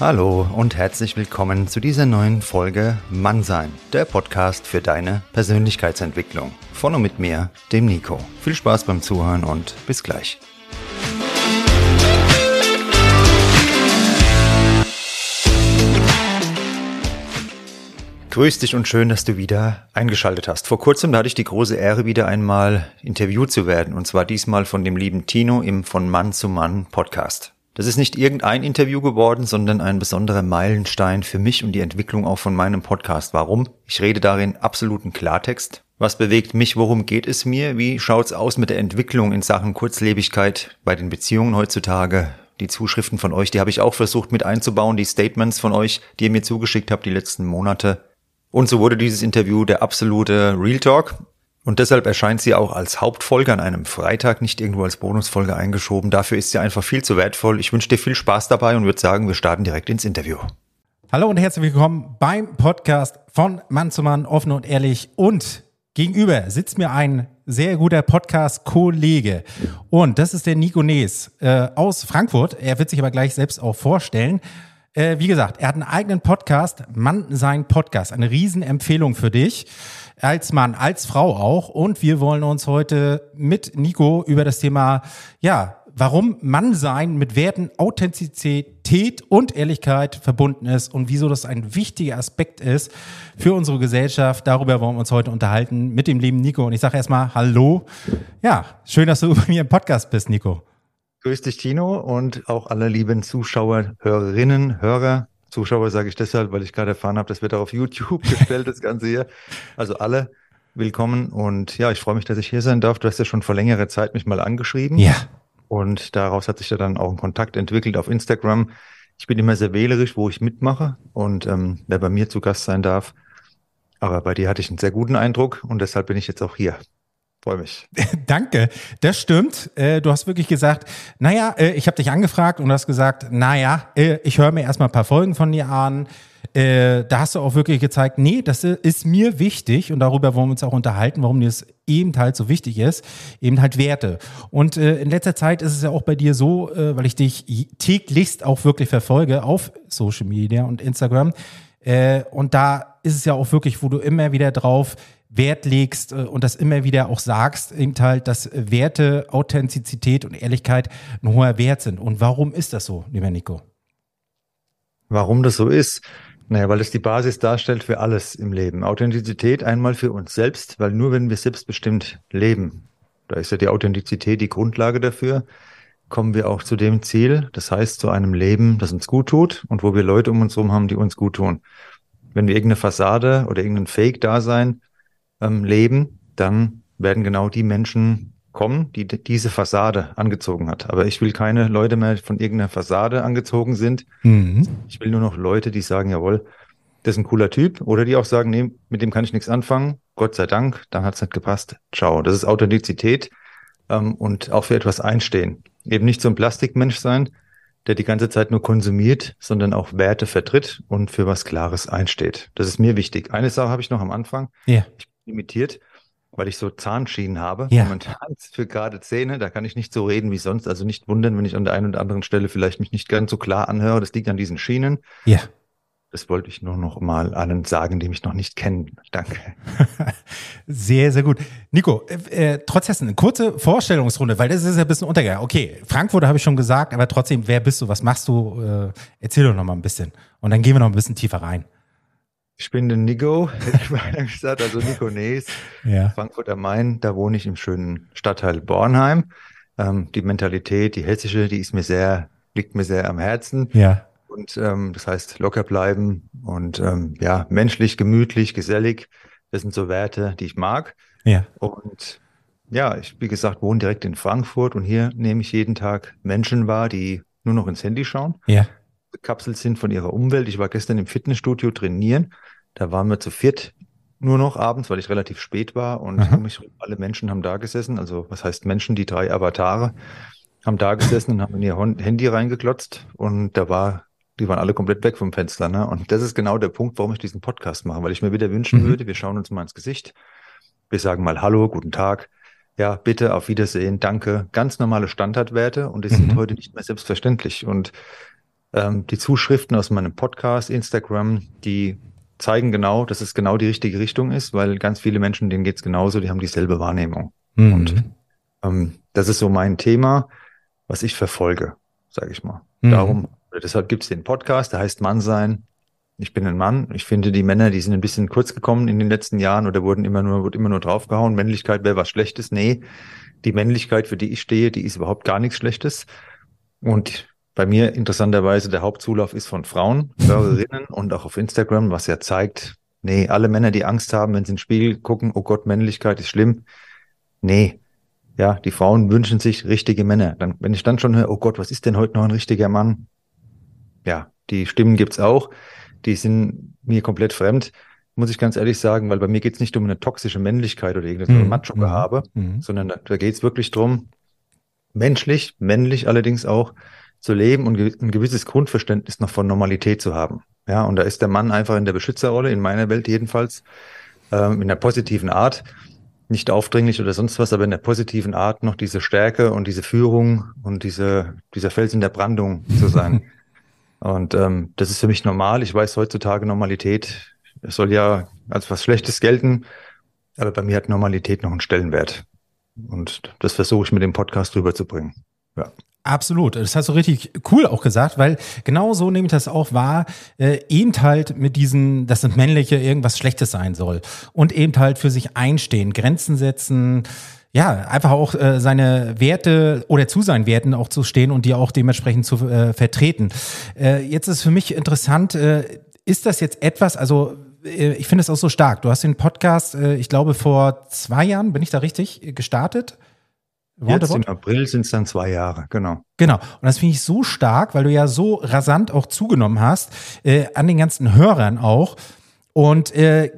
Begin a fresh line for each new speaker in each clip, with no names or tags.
Hallo und herzlich willkommen zu dieser neuen Folge Mannsein, der Podcast für deine Persönlichkeitsentwicklung. Von und mit mir, dem Nico. Viel Spaß beim Zuhören und bis gleich. Grüß dich und schön, dass du wieder eingeschaltet hast. Vor kurzem hatte ich die große Ehre, wieder einmal interviewt zu werden, und zwar diesmal von dem lieben Tino im Von Mann zu Mann Podcast. Das ist nicht irgendein Interview geworden, sondern ein besonderer Meilenstein für mich und die Entwicklung auch von meinem Podcast. Warum? Ich rede darin absoluten Klartext. Was bewegt mich? Worum geht es mir? Wie schaut's aus mit der Entwicklung in Sachen Kurzlebigkeit bei den Beziehungen heutzutage? Die Zuschriften von euch, die habe ich auch versucht mit einzubauen, die Statements von euch, die ihr mir zugeschickt habt die letzten Monate. Und so wurde dieses Interview der absolute Real Talk. Und deshalb erscheint sie auch als Hauptfolge an einem Freitag, nicht irgendwo als Bonusfolge eingeschoben. Dafür ist sie einfach viel zu wertvoll. Ich wünsche dir viel Spaß dabei und würde sagen, wir starten direkt ins Interview.
Hallo und herzlich willkommen beim Podcast von Mann zu Mann, offen und ehrlich. Und gegenüber sitzt mir ein sehr guter Podcast-Kollege. Und das ist der Nico Nees äh, aus Frankfurt. Er wird sich aber gleich selbst auch vorstellen. Äh, wie gesagt, er hat einen eigenen Podcast, Mann sein Podcast. Eine Riesenempfehlung für dich. Als Mann, als Frau auch. Und wir wollen uns heute mit Nico über das Thema, ja, warum Mannsein mit Werten Authentizität und Ehrlichkeit verbunden ist und wieso das ein wichtiger Aspekt ist für unsere Gesellschaft. Darüber wollen wir uns heute unterhalten mit dem lieben Nico. Und ich sage erstmal Hallo. Ja, schön, dass du bei mir im Podcast bist, Nico.
Grüß dich, Tino, und auch alle lieben Zuschauer, Hörerinnen, Hörer. Zuschauer sage ich deshalb, weil ich gerade erfahren habe, das wird auch auf YouTube gestellt, das Ganze hier. Also alle willkommen und ja, ich freue mich, dass ich hier sein darf. Du hast ja schon vor längerer Zeit mich mal angeschrieben.
Ja.
Und daraus hat sich ja dann auch ein Kontakt entwickelt auf Instagram. Ich bin immer sehr wählerisch, wo ich mitmache und ähm, wer bei mir zu Gast sein darf. Aber bei dir hatte ich einen sehr guten Eindruck und deshalb bin ich jetzt auch hier. Freue mich.
Danke, das stimmt. Äh, du hast wirklich gesagt, naja, äh, ich habe dich angefragt und hast gesagt, naja, äh, ich höre mir erstmal ein paar Folgen von dir an. da hast du auch wirklich gezeigt, nee, das ist mir wichtig und darüber wollen wir uns auch unterhalten, warum dir das eben halt so wichtig ist, eben halt Werte. Und in letzter Zeit ist es ja auch bei dir so, weil ich dich täglichst auch wirklich verfolge auf Social Media und Instagram. und da ist es ja auch wirklich, wo du immer wieder drauf Wert legst äh, und das immer wieder auch sagst, eben halt, dass Werte, Authentizität und Ehrlichkeit ein hoher Wert sind. Und warum ist das so, lieber Nico?
Warum das so ist? Naja, weil es die Basis darstellt für alles im Leben. Authentizität einmal für uns selbst, weil nur wenn wir selbstbestimmt leben, da ist ja die Authentizität die Grundlage dafür, kommen wir auch zu dem Ziel, das heißt zu einem Leben, das uns gut tut und wo wir Leute um uns herum haben, die uns gut tun. Wenn wir irgendeine Fassade oder irgendein Fake-Dasein ähm, leben, dann werden genau die Menschen kommen, die diese Fassade angezogen hat. Aber ich will keine Leute mehr von irgendeiner Fassade angezogen sind. Mhm. Ich will nur noch Leute, die sagen, jawohl, das ist ein cooler Typ. Oder die auch sagen, nee, mit dem kann ich nichts anfangen. Gott sei Dank, dann hat es nicht gepasst. Ciao. Das ist Authentizität ähm, und auch für etwas einstehen. Eben nicht so ein Plastikmensch sein, der die ganze Zeit nur konsumiert, sondern auch Werte vertritt und für was Klares einsteht. Das ist mir wichtig. Eine Sache habe ich noch am Anfang.
Ja.
Ich limitiert, weil ich so Zahnschienen habe.
Ja.
Momentan für gerade Zähne, da kann ich nicht so reden wie sonst. Also nicht wundern, wenn ich an der einen oder anderen Stelle vielleicht mich nicht ganz so klar anhöre. Das liegt an diesen Schienen.
Ja.
Das wollte ich nur noch mal allen sagen, die mich noch nicht kennen. Danke.
sehr, sehr gut. Nico, äh, äh, trotz dessen, eine kurze Vorstellungsrunde, weil das ist ja ein bisschen untergegangen. Okay, Frankfurt habe ich schon gesagt, aber trotzdem, wer bist du, was machst du? Äh, erzähl doch noch mal ein bisschen. Und dann gehen wir noch ein bisschen tiefer rein.
Ich bin der Nico, hätte ich mal gesagt, also Nico Nees, ja. Frankfurt am Main, da wohne ich im schönen Stadtteil Bornheim. Ähm, die Mentalität, die hessische, die ist mir sehr, liegt mir sehr am Herzen.
Ja.
Und ähm, das heißt locker bleiben und ähm, ja, menschlich, gemütlich, gesellig. Das sind so Werte, die ich mag.
Ja.
Und ja, ich, wie gesagt, wohne direkt in Frankfurt und hier nehme ich jeden Tag Menschen wahr, die nur noch ins Handy schauen.
Ja.
Gekapselt sind von ihrer Umwelt. Ich war gestern im Fitnessstudio trainieren da waren wir zu viert nur noch abends, weil ich relativ spät war und mich, alle Menschen haben da gesessen. Also was heißt Menschen? Die drei Avatare haben da gesessen und haben in ihr Handy reingeklotzt und da war, die waren alle komplett weg vom Fenster. Ne? Und das ist genau der Punkt, warum ich diesen Podcast mache, weil ich mir wieder wünschen mhm. würde, wir schauen uns mal ins Gesicht. Wir sagen mal Hallo, guten Tag. Ja, bitte, auf Wiedersehen, danke. Ganz normale Standardwerte und die mhm. sind heute nicht mehr selbstverständlich. Und Ähm, die Zuschriften aus meinem Podcast, Instagram, die zeigen genau, dass es genau die richtige Richtung ist, weil ganz viele Menschen, denen geht's genauso, die haben dieselbe Wahrnehmung.
Mhm.
Und ähm, das ist so mein Thema, was ich verfolge, sage ich mal.
Mhm.
Darum, deshalb gibt's den Podcast, der heißt Mann sein. Ich bin ein Mann. Ich finde, die Männer, die sind ein bisschen kurz gekommen in den letzten Jahren oder wurden immer nur, wurde immer nur draufgehauen. Männlichkeit wäre was Schlechtes. Nee, die Männlichkeit, für die ich stehe, die ist überhaupt gar nichts Schlechtes. Und bei mir interessanterweise der Hauptzulauf ist von Frauen, Hörerinnen und auch auf Instagram, was ja zeigt, nee, alle Männer, die Angst haben, wenn sie in den Spiegel gucken, oh Gott, Männlichkeit ist schlimm. Nee, ja, die Frauen wünschen sich richtige Männer. Dann, wenn ich dann schon höre, oh Gott, was ist denn heute noch ein richtiger Mann? Ja, die Stimmen gibt's auch. Die sind mir komplett fremd, muss ich ganz ehrlich sagen, weil bei mir geht's nicht um eine toxische Männlichkeit oder irgendein
Mhm.
Macho-Gehabe,
Mhm.
sondern da, da geht's wirklich drum, menschlich, männlich allerdings auch, zu leben und ein gewisses Grundverständnis noch von Normalität zu haben. Ja, und da ist der Mann einfach in der Beschützerrolle, in meiner Welt jedenfalls, ähm, in der positiven Art, nicht aufdringlich oder sonst was, aber in der positiven Art noch diese Stärke und diese Führung und diese, dieser Fels in der Brandung zu sein. und ähm, das ist für mich normal. Ich weiß heutzutage Normalität, es soll ja als was Schlechtes gelten, aber bei mir hat Normalität noch einen Stellenwert. Und das versuche ich mit dem Podcast rüberzubringen. Ja.
Absolut, das hast du richtig cool auch gesagt, weil genau so nehme ich das auch wahr, äh, eben halt mit diesen, dass das Männliche irgendwas Schlechtes sein soll und eben halt für sich einstehen, Grenzen setzen, ja, einfach auch äh, seine Werte oder zu seinen Werten auch zu stehen und die auch dementsprechend zu äh, vertreten. Äh, jetzt ist für mich interessant, äh, ist das jetzt etwas, also äh, ich finde es auch so stark. Du hast den Podcast, äh, ich glaube, vor zwei Jahren, bin ich da richtig, äh,
Jetzt im April sind es dann zwei Jahre, genau.
Genau. Und das finde ich so stark, weil du ja so rasant auch zugenommen hast, äh, an den ganzen Hörern auch. Und äh,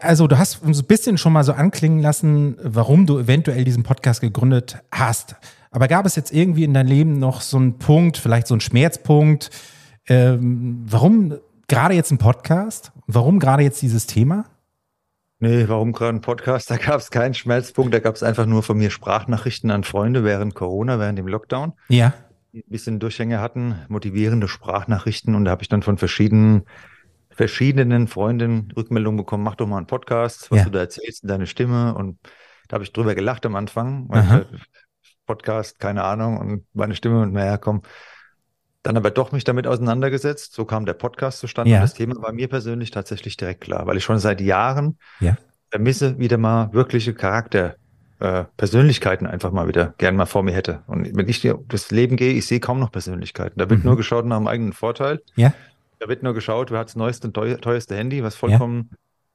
also du hast uns ein bisschen schon mal so anklingen lassen, warum du eventuell diesen Podcast gegründet hast. Aber gab es jetzt irgendwie in deinem Leben noch so einen Punkt, vielleicht so einen Schmerzpunkt, ähm, warum gerade jetzt ein Podcast? Warum gerade jetzt dieses Thema?
Nee, warum gerade ein Podcast? Da gab es keinen Schmelzpunkt, da gab es einfach nur von mir Sprachnachrichten an Freunde während Corona, während dem Lockdown,
Ja.
die ein bisschen Durchhänge hatten, motivierende Sprachnachrichten und da habe ich dann von verschiedenen verschiedenen Freunden Rückmeldungen bekommen, mach doch mal einen Podcast, was
Ja.
du da erzählst, deine Stimme und da habe ich drüber gelacht am Anfang, weil Podcast, keine Ahnung und meine Stimme und naja, komm. Dann aber doch mich damit auseinandergesetzt, so kam der Podcast zustande
Ja.
und das Thema war mir persönlich tatsächlich direkt klar, weil ich schon seit Jahren
Ja.
vermisse wieder mal wirkliche Charakter, äh, Persönlichkeiten einfach mal wieder gern mal vor mir hätte. Und wenn ich durchs Leben gehe, ich sehe kaum noch Persönlichkeiten. Da wird
Mhm.
nur geschaut nach dem eigenen Vorteil.
Ja.
Da wird nur geschaut, wer hat das neueste und teuer, teuerste Handy, was vollkommen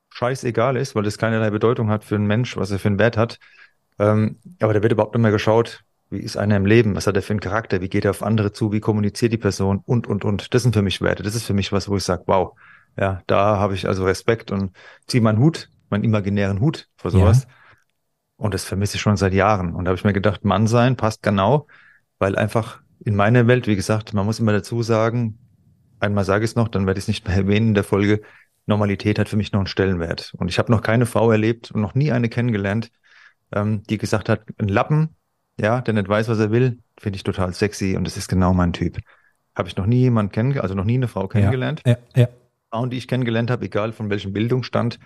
scheißegal ist, weil das keinerlei Bedeutung hat für einen Mensch, was er für einen Wert hat. Ähm, aber da wird überhaupt nicht mehr geschaut, wie ist einer im Leben, was hat er für einen Charakter, wie geht er auf andere zu, wie kommuniziert die Person und, und, und. Das sind für mich Werte. Das ist für mich was, wo ich sage, wow, ja, da habe ich also Respekt und ziehe meinen Hut, meinen imaginären Hut vor sowas. Und das vermisse ich schon seit Jahren. Und da habe ich mir gedacht, Mann sein passt genau, weil einfach in meiner Welt, wie gesagt, man muss immer dazu sagen, einmal sage ich es noch, dann werde ich es nicht mehr erwähnen in der Folge, Normalität hat für mich noch einen Stellenwert. Und ich habe noch keine Frau erlebt und noch nie eine kennengelernt, ähm, die gesagt hat, ein Lappen, ja, der nicht weiß, was er will, finde ich total sexy und das ist genau mein Typ. Habe ich noch nie jemanden kennengelernt, also noch nie eine Frau kennengelernt.
Ja, ja.
Frauen, die ich kennengelernt habe, egal von welchem Bildungsstand,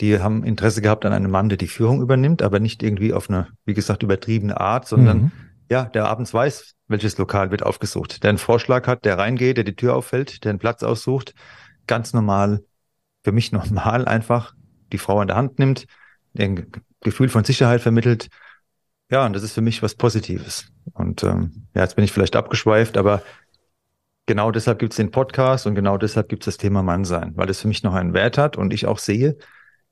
die haben Interesse gehabt an einem Mann, der die Führung übernimmt, aber nicht irgendwie auf eine, wie gesagt, übertriebene Art, sondern
Mhm.
ja, der abends weiß, welches Lokal wird aufgesucht, der einen Vorschlag hat, der reingeht, der die Tür auffällt, der einen Platz aussucht, ganz normal, für mich normal einfach die Frau an der Hand nimmt, ein Ge- Gefühl von Sicherheit vermittelt. Ja, und das ist für mich was Positives. Und ähm, ja, jetzt bin ich vielleicht abgeschweift, aber genau deshalb gibt es den Podcast und genau deshalb gibt es das Thema Mannsein, weil es für mich noch einen Wert hat und ich auch sehe,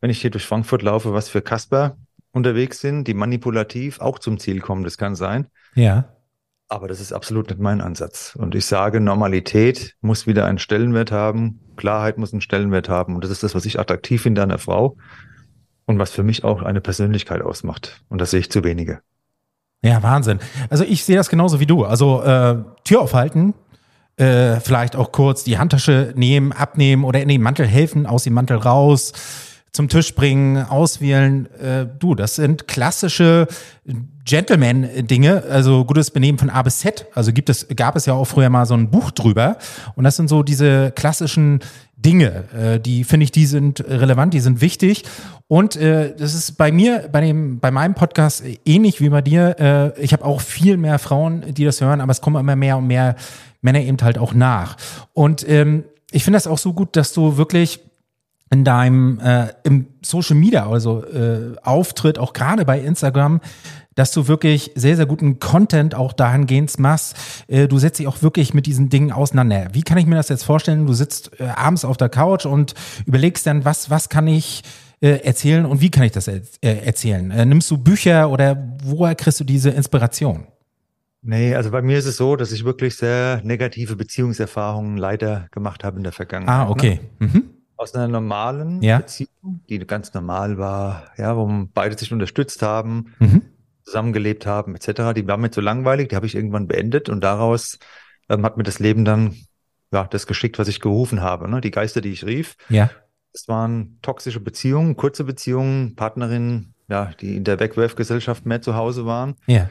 wenn ich hier durch Frankfurt laufe, was für Kasper unterwegs sind, die manipulativ auch zum Ziel kommen, das kann sein.
Ja.
Aber das ist absolut nicht mein Ansatz. Und ich sage, Normalität muss wieder einen Stellenwert haben, Klarheit muss einen Stellenwert haben. Und das ist das, was ich attraktiv finde an der Frau und was für mich auch eine Persönlichkeit ausmacht. Und das sehe ich zu wenige.
Ja, Wahnsinn. Also ich sehe das genauso wie du. Also äh, Tür aufhalten, äh, vielleicht auch kurz die Handtasche nehmen, abnehmen oder in den Mantel helfen, aus dem Mantel raus, zum Tisch bringen, auswählen. Äh, du, das sind klassische Gentleman-Dinge, also gutes Benehmen von A bis Z. Also gibt es, gab es ja auch früher mal so ein Buch drüber. Und das sind so diese klassischen Dinge, äh, die finde ich, die sind relevant, die sind wichtig. Und äh, das ist bei mir, bei dem, bei meinem Podcast ähnlich wie bei dir. Äh, ich habe auch viel mehr Frauen, die das hören, aber es kommen immer mehr und mehr Männer eben halt auch nach. Und ähm, ich finde das auch so gut, dass du wirklich in deinem äh, im Social Media, also äh, Auftritt, auch gerade bei Instagram, dass du wirklich sehr, sehr guten Content auch dahingehend machst. Äh, du setzt dich auch wirklich mit diesen Dingen auseinander. Wie kann ich mir das jetzt vorstellen? Du sitzt äh, abends auf der Couch und überlegst dann, was, was kann ich äh, erzählen und wie kann ich das äh, erzählen? Äh, nimmst du Bücher oder woher kriegst du diese Inspiration?
Nee, also bei mir ist es so, dass ich wirklich sehr negative Beziehungserfahrungen leider gemacht habe in der Vergangenheit.
Ah, okay. Ne? Mhm
aus einer normalen
ja.
Beziehung, die ganz normal war, ja, wo beide sich unterstützt haben, mhm. zusammengelebt haben, etc. Die war mir zu langweilig, die habe ich irgendwann beendet und daraus ähm, hat mir das Leben dann ja das geschickt, was ich gerufen habe. Ne? Die Geister, die ich rief.
Ja.
Es waren toxische Beziehungen, kurze Beziehungen, Partnerinnen, ja, die in der Wegwerfgesellschaft mehr zu Hause waren.
Ja.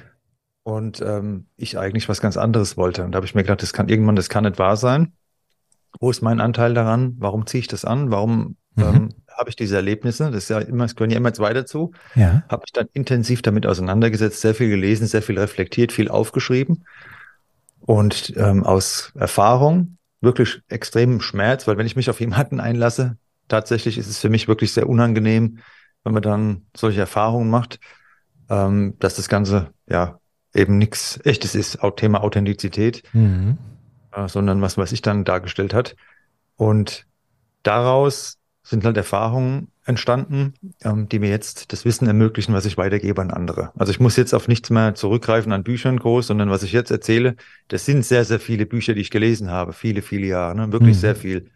Und ähm, ich eigentlich was ganz anderes wollte. Und da habe ich mir gedacht, das kann irgendwann, das kann nicht wahr sein. Wo ist mein Anteil daran? Warum ziehe ich das an? Warum mhm. ähm, habe ich diese Erlebnisse? Das ist ja immer, es gehören ja immer zwei dazu.
Ja.
Habe ich dann intensiv damit auseinandergesetzt, sehr viel gelesen, sehr viel reflektiert, viel aufgeschrieben. Und ähm, aus Erfahrung wirklich extremen Schmerz, weil wenn ich mich auf jemanden einlasse, tatsächlich ist es für mich wirklich sehr unangenehm, wenn man dann solche Erfahrungen macht, ähm, dass das Ganze ja eben nichts Echtes ist, auch Thema Authentizität. Mhm. Äh, sondern was, was ich dann dargestellt hat. Und daraus sind halt Erfahrungen entstanden, ähm, die mir jetzt das Wissen ermöglichen, was ich weitergebe an andere. Also ich muss jetzt auf nichts mehr zurückgreifen an Büchern groß, sondern was ich jetzt erzähle, das sind sehr, sehr viele Bücher, die ich gelesen habe, viele, viele Jahre, ne? wirklich mhm. sehr viel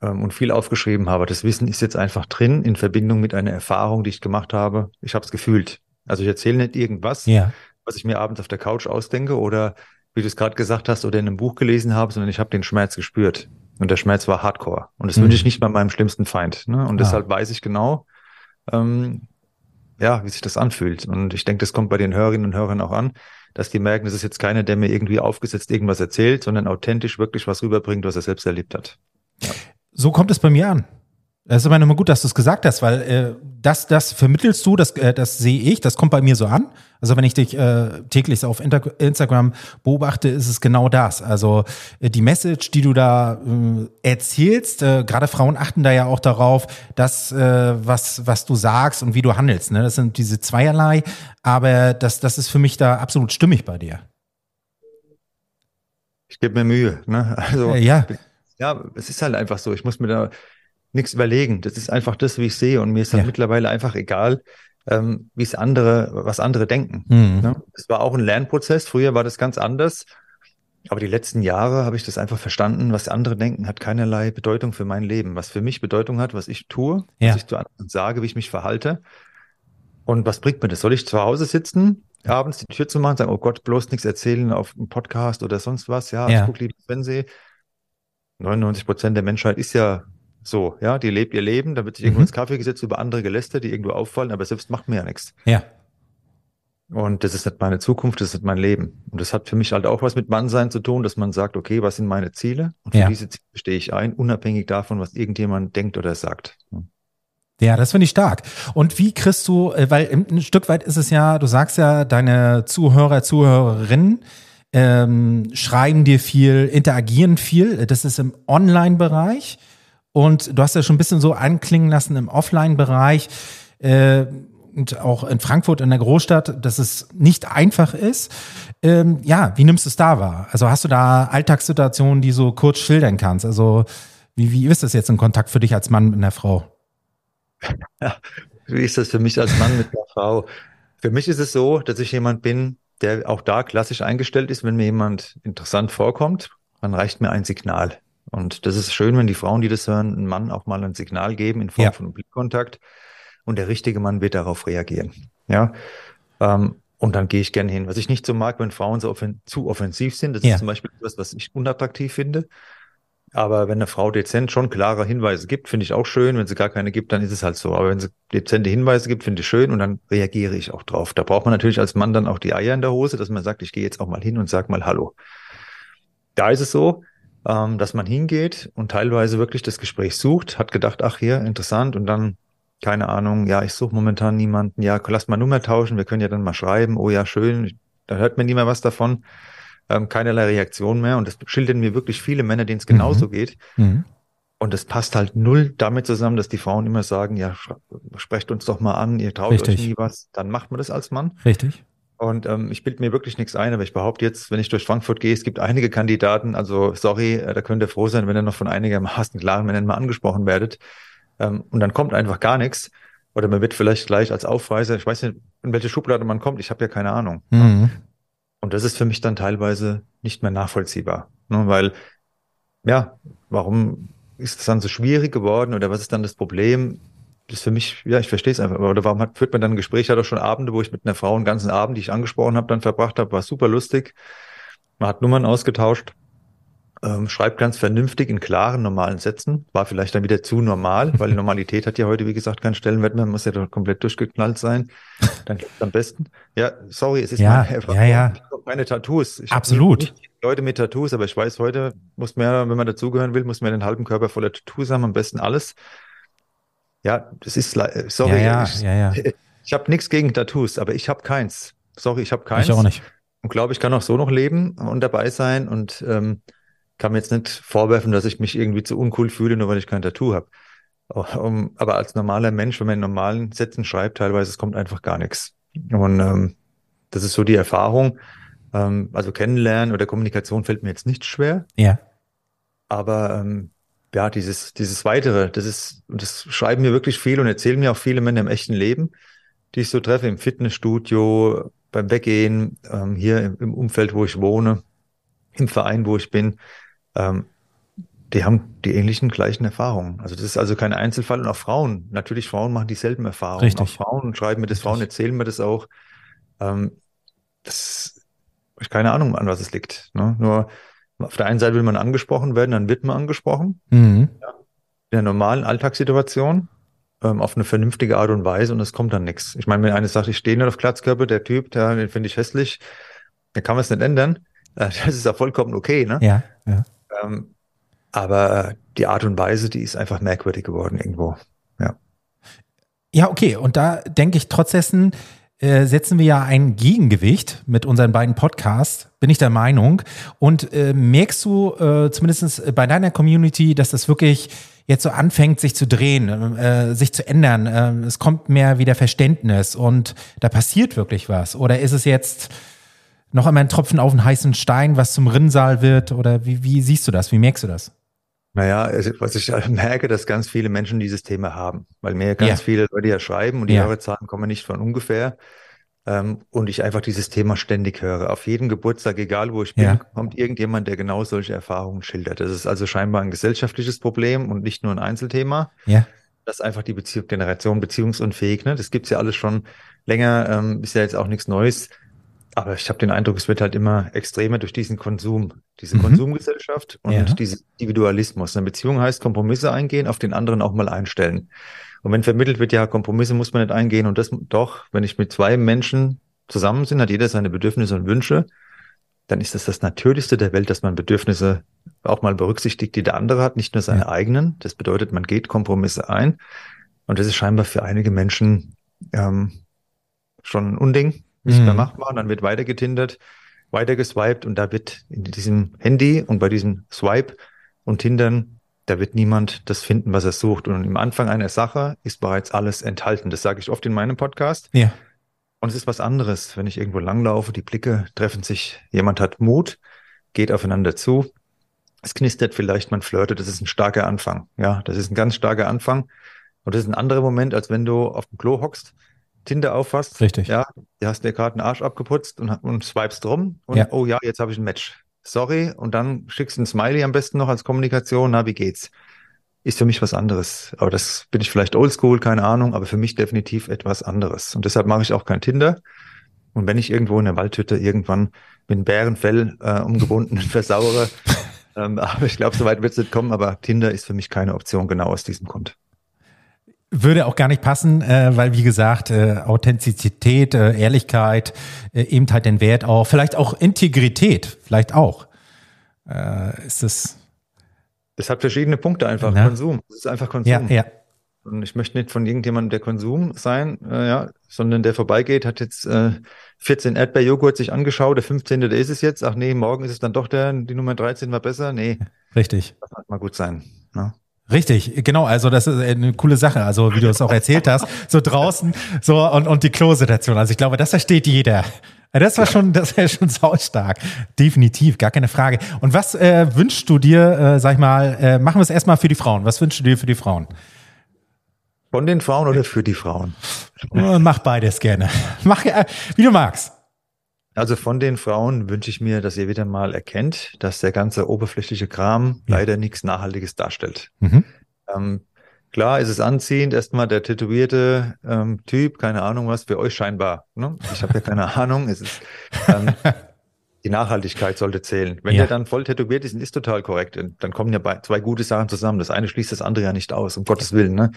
ähm, und viel aufgeschrieben habe. Das Wissen ist jetzt einfach drin in Verbindung mit einer Erfahrung, die ich gemacht habe. Ich habe es gefühlt. Also ich erzähle nicht irgendwas,
ja.
was ich mir abends auf der Couch ausdenke oder wie du es gerade gesagt hast, oder in einem Buch gelesen habe, sondern ich habe den Schmerz gespürt. Und der Schmerz war hardcore. Und das mhm. wünsche ich nicht bei meinem schlimmsten Feind. Ne? Und ah. deshalb weiß ich genau, ähm, ja, wie sich das anfühlt. Und ich denke, das kommt bei den Hörerinnen und Hörern auch an, dass die merken, das ist jetzt keiner, der mir irgendwie aufgesetzt irgendwas erzählt, sondern authentisch wirklich was rüberbringt, was er selbst erlebt hat.
Ja. So kommt es bei mir an. Das ist aber nochmal gut, dass du es gesagt hast, weil äh, das, das vermittelst du, das, äh, das sehe ich, das kommt bei mir so an. Also wenn ich dich äh, täglich auf Inter Instagram beobachte, ist es genau das. Also äh, die Message, die du da äh, erzählst, äh, gerade Frauen achten da ja auch darauf, dass äh, was, was du sagst und wie du handelst. Ne? Das sind diese zweierlei, aber das, das ist für mich da absolut stimmig bei dir.
Ich gebe mir Mühe. Ne? Also
äh, ja.
Ja, es ist halt einfach so. Ich muss mir da nichts überlegen. Das ist einfach das, wie ich sehe. Und mir ist dann ja. mittlerweile einfach egal, ähm, wie es andere, was andere denken. Mhm. Ne? Das war auch ein Lernprozess. Früher war das ganz anders. Aber die letzten Jahre habe ich das einfach verstanden, was andere denken, hat keinerlei Bedeutung für mein Leben. Was für mich Bedeutung hat, was ich tue,
ja.
was ich zu anderen sage, wie ich mich verhalte. Und was bringt mir das? Soll ich zu Hause sitzen, abends die Tür zu machen, sagen, oh Gott, bloß nichts erzählen auf einem Podcast oder sonst was? Ja,
ja.
ich gucke lieber Fernsehen. 99 Prozent der Menschheit ist ja so, ja, die lebt ihr Leben, da wird sich irgendwo mhm. ins Kaffee gesetzt, über andere gelästert, die irgendwo auffallen, aber selbst macht mir ja nichts.
Ja.
Und das ist nicht meine Zukunft, das ist nicht mein Leben. Und das hat für mich halt auch was mit Mannsein zu tun, dass man sagt, okay, was sind meine Ziele? Und für ja. diese Ziele stehe ich ein, unabhängig davon, was irgendjemand denkt oder sagt.
Ja, das finde ich stark. Und wie kriegst du, äh, weil ein Stück weit ist es ja, du sagst ja, deine Zuhörer, Zuhörerinnen ähm, schreiben dir viel, interagieren viel. Das ist im Online-Bereich. Und du hast ja schon ein bisschen so anklingen lassen im Offline-Bereich äh, und auch in Frankfurt in der Großstadt, dass es nicht einfach ist. Ähm, ja, wie nimmst du es da wahr? Also hast du da Alltagssituationen, die so kurz schildern kannst? Also wie, wie ist das jetzt in Kontakt für dich als Mann mit einer Frau?
Ja, wie ist das für mich als Mann mit einer Frau? Für mich ist es so, dass ich jemand bin, der auch da klassisch eingestellt ist, wenn mir jemand interessant vorkommt, dann reicht mir ein Signal. Und das ist schön, wenn die Frauen, die das hören, einem Mann auch mal ein Signal geben in Form ja. von Blickkontakt und der richtige Mann wird darauf reagieren. Ja. Ähm, und dann gehe ich gerne hin. Was ich nicht so mag, wenn Frauen so offen zu offensiv sind, das ja. ist zum Beispiel etwas, was ich unattraktiv finde. Aber wenn eine Frau dezent schon klare Hinweise gibt, finde ich auch schön. Wenn sie gar keine gibt, dann ist es halt so. Aber wenn sie dezente Hinweise gibt, finde ich schön und dann reagiere ich auch drauf. Da braucht man natürlich als Mann dann auch die Eier in der Hose, dass man sagt, ich gehe jetzt auch mal hin und sag mal Hallo. Da ist es so, ähm, dass man hingeht und teilweise wirklich das Gespräch sucht, hat gedacht, ach hier, interessant und dann, keine Ahnung, ja, ich suche momentan niemanden, ja, lass mal Nummer tauschen, wir können ja dann mal schreiben, oh ja, schön, da hört man nie mehr was davon ähm, keinerlei Reaktion mehr. Und das schildern mir wirklich viele Männer, denen es genauso mhm. geht. Mhm. Und das passt halt null damit zusammen, dass die Frauen immer sagen, ja, sprecht uns doch mal an, ihr traut Richtig. euch nie was. Dann macht man das als Mann.
Richtig.
Und ähm, ich bilde mir wirklich nichts ein, aber ich behaupte jetzt, wenn ich durch Frankfurt gehe, es gibt einige Kandidaten, also sorry, äh, da könnt ihr froh sein, wenn ihr noch von einigermaßen klaren Männern mal angesprochen werdet. Ähm, und dann kommt einfach gar nichts. Oder man wird vielleicht gleich als Aufreißer, ich weiß nicht, in welche Schublade man kommt, ich habe ja keine Ahnung. Mhm. Und das ist für mich dann teilweise nicht mehr nachvollziehbar. Ne? Weil, ja, warum ist es dann so schwierig geworden oder was ist dann das Problem? Das ist für mich, ja, ich verstehe es einfach. Oder warum hat, führt man dann ein Gespräch? Ich hatte auch schon Abende, wo ich mit einer Frau einen ganzen Abend, die ich angesprochen habe, dann verbracht habe, war super lustig. Man hat Nummern ausgetauscht ähm, schreibt ganz vernünftig in klaren, normalen Sätzen. War vielleicht dann wieder zu normal, weil Normalität hat ja heute, wie gesagt, keinen Stellenwert mehr, muss ja doch komplett durchgeknallt sein. Dann klappt am besten. Ja, sorry, es ist
ja, meine. Ja, ja.
Keine Tattoos.
Ich Absolut.
Leute mit Tattoos, aber ich weiß, heute muss man, wenn man dazugehören will, muss man den halben Körper voller Tattoos haben, am besten alles. Ja, das ist, sorry.
Ja, ja, ich, ja,
ich habe nichts gegen Tattoos, aber ich habe keins. Sorry, ich habe keins.
Ich auch nicht.
Und glaube, ich kann auch so noch leben und dabei sein und ähm, kann mir jetzt nicht vorwerfen, dass ich mich irgendwie zu uncool fühle, nur weil ich kein Tattoo habe. aber als normaler Mensch, wenn man in normalen Sätzen schreibt, teilweise es kommt einfach gar nichts. Und ähm, das ist so die Erfahrung. Ähm, also kennenlernen oder Kommunikation fällt mir jetzt nicht schwer.
Ja.
Aber ähm, ja, dieses, dieses Weitere, das ist, das schreiben mir wirklich viel und erzählen mir auch viele Männer im echten Leben, die ich so treffe, im Fitnessstudio, beim Weggehen, ähm, hier im, im Umfeld, wo ich wohne, im Verein, wo ich bin ähm, die haben die ähnlichen gleichen Erfahrungen. Also das ist also kein Einzelfall und auch Frauen. Natürlich Frauen machen dieselben Erfahrungen.
Richtig.
Auch Frauen schreiben mir das, Frauen erzählen mir das auch. Ähm, das ich keine Ahnung, an was es liegt. Ne? Nur auf der einen Seite will man angesprochen werden, dann wird man angesprochen. Mhm. Ja, in der normalen Alltagssituation ähm, auf eine vernünftige Art und Weise und es kommt dann nichts. Ich meine, wenn eine sagt, ich stehe nicht auf Glatzkörper, der Typ, der, den finde ich hässlich, dann kann man es nicht ändern. Äh, das ist ja vollkommen okay, ne?
Ja, ja.
Ähm, aber die Art und Weise, die ist einfach merkwürdig geworden irgendwo. Ja.
Ja, okay. Und da denke ich, trotz dessen äh, setzen wir ja ein Gegengewicht mit unseren beiden Podcasts, bin ich der Meinung. Und äh, merkst du äh, zumindest bei deiner Community, dass das wirklich jetzt so anfängt, sich zu drehen, äh, sich zu ändern? Äh, es kommt mehr wieder Verständnis und da passiert wirklich was. Oder ist es jetzt noch einmal ein Tropfen auf einen heißen Stein, was zum Rinnsal wird? Oder wie, wie siehst du das? Wie merkst du das?
Naja, also, was ich merke, dass ganz viele Menschen dieses Thema haben, weil mir ganz ja. viele Leute ja schreiben und die ja. Hörerzahlen kommen nicht von ungefähr. Ähm, und ich einfach dieses Thema ständig höre. Auf jedem Geburtstag, egal wo ich bin, ja. kommt irgendjemand, der genau solche Erfahrungen schildert. Das ist also scheinbar ein gesellschaftliches Problem und nicht nur ein Einzelthema.
Ja.
Das ist einfach die Beziehung, Generation beziehungsunfähig. Ne? Das gibt's ja alles schon länger, ähm, ist ja jetzt auch nichts Neues. Aber ich habe den Eindruck, es wird halt immer extremer durch diesen Konsum, diese mhm. Konsumgesellschaft und ja. diesen Individualismus. Eine Beziehung heißt Kompromisse eingehen, auf den anderen auch mal einstellen. Und wenn vermittelt wird, ja, Kompromisse muss man nicht eingehen und das doch, wenn ich mit zwei Menschen zusammen bin, hat jeder seine Bedürfnisse und Wünsche, dann ist das das Natürlichste der Welt, dass man Bedürfnisse auch mal berücksichtigt, die der andere hat, nicht nur seine ja. eigenen. Das bedeutet, man geht Kompromisse ein. Und das ist scheinbar für einige Menschen ähm, schon ein Unding nicht mhm. mehr machbar. Und dann wird weiter getindert, weiter geswiped und da wird in diesem Handy und bei diesem Swipe und Tindern, da wird niemand das finden, was er sucht. Und im Anfang einer Sache ist bereits alles enthalten. Das sage ich oft in meinem Podcast.
Ja.
Und es ist was anderes, wenn ich irgendwo langlaufe, die Blicke treffen sich, jemand hat Mut, geht aufeinander zu. Es knistert vielleicht, man flirtet, das ist ein starker Anfang. Ja, das ist ein ganz starker Anfang. Und das ist ein anderer Moment, als wenn du auf dem Klo hockst Tinder auffasst.
Richtig.
Ja, du hast dir gerade einen Arsch abgeputzt und, und swipest drum und
ja.
oh ja, jetzt habe ich ein Match. Sorry. Und dann schickst du ein Smiley am besten noch als Kommunikation. Na, wie geht's? Ist für mich was anderes. Aber das bin ich vielleicht oldschool, keine Ahnung, aber für mich definitiv etwas anderes. Und deshalb mache ich auch kein Tinder. Und wenn ich irgendwo in der Waldhütte irgendwann mit Bärenfell äh, umgebunden versauere, Ähm, aber ich glaube, so weit wird es nicht kommen, aber Tinder ist für mich keine Option, genau aus diesem Grund.
Würde auch gar nicht passen, äh, weil wie gesagt, äh, Authentizität, äh, Ehrlichkeit, äh, eben halt den Wert auch, vielleicht auch Integrität, vielleicht auch. Äh, ist das.
Es hat verschiedene Punkte einfach. Na? Konsum. Es ist einfach Konsum.
Ja, ja.
Und ich möchte nicht von irgendjemandem der Konsum sein, äh, ja, sondern der vorbeigeht, hat jetzt äh, 14 Erdbeerjoghurt sich angeschaut, der 15. der ist es jetzt. Ach nee, morgen ist es dann doch der, die Nummer 13 war besser. Nee.
Richtig.
Das mag mal gut sein. Ne?
Richtig, genau. Also das ist eine coole Sache. Also wie du es auch erzählt hast, so draußen, so und, und die Klo-Situation. Also ich glaube, das versteht jeder. Das war schon, das wäre schon saustark. Definitiv, gar keine Frage. Und was äh, wünschst du dir, äh, sag ich mal, äh, machen wir es erstmal für die Frauen. Was wünschst du dir für die Frauen?
Von den Frauen oder für die Frauen?
Mach beides gerne. Mach, äh, wie du magst.
Also von den Frauen wünsche ich mir, dass ihr wieder mal erkennt, dass der ganze oberflächliche Kram ja. leider nichts Nachhaltiges darstellt. Mhm. Ähm, klar ist es anziehend, erstmal der tätowierte ähm, Typ, keine Ahnung was, für euch scheinbar. Ne? Ich habe ja keine Ahnung. Es ist, ähm, die Nachhaltigkeit sollte zählen. Wenn ja. der dann voll tätowiert ist, ist total korrekt. Dann kommen ja zwei gute Sachen zusammen. Das eine schließt das andere ja nicht aus, um Gottes Willen. Ne?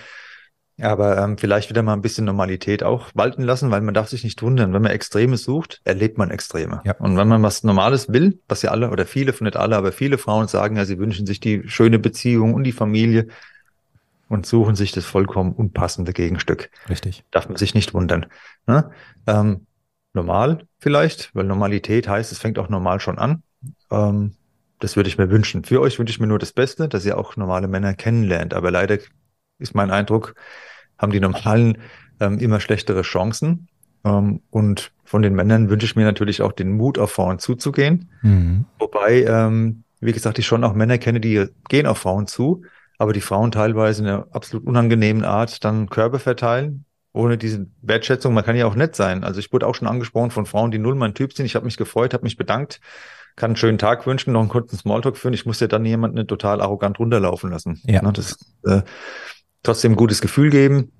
Aber ähm, vielleicht wieder mal ein bisschen Normalität auch walten lassen, weil man darf sich nicht wundern. Wenn man Extreme sucht, erlebt man Extreme. Ja. Und wenn man was Normales will, was ja alle oder viele, von nicht alle, aber viele Frauen sagen ja, sie wünschen sich die schöne Beziehung und die Familie und suchen sich das vollkommen unpassende Gegenstück.
Richtig.
Darf man sich nicht wundern. Ne? Ähm, normal vielleicht, weil Normalität heißt, es fängt auch normal schon an. Ähm, das würde ich mir wünschen. Für euch wünsche ich mir nur das Beste, dass ihr auch normale Männer kennenlernt. Aber leider ist mein Eindruck, haben die normalen ähm, immer schlechtere Chancen. Ähm, und von den Männern wünsche ich mir natürlich auch den Mut, auf Frauen zuzugehen. Mhm. Wobei, ähm, wie gesagt, ich schon auch Männer kenne, die gehen auf Frauen zu, aber die Frauen teilweise in einer absolut unangenehmen Art dann Körbe verteilen, ohne diese Wertschätzung. Man kann ja auch nett sein. Also ich wurde auch schon angesprochen von Frauen, die null mein Typ sind. Ich habe mich gefreut, habe mich bedankt, kann einen schönen Tag wünschen, noch einen kurzen Smalltalk führen. Ich muss ja dann jemanden total arrogant runterlaufen lassen. Ja. Ne, das, äh, trotzdem ein gutes Gefühl geben,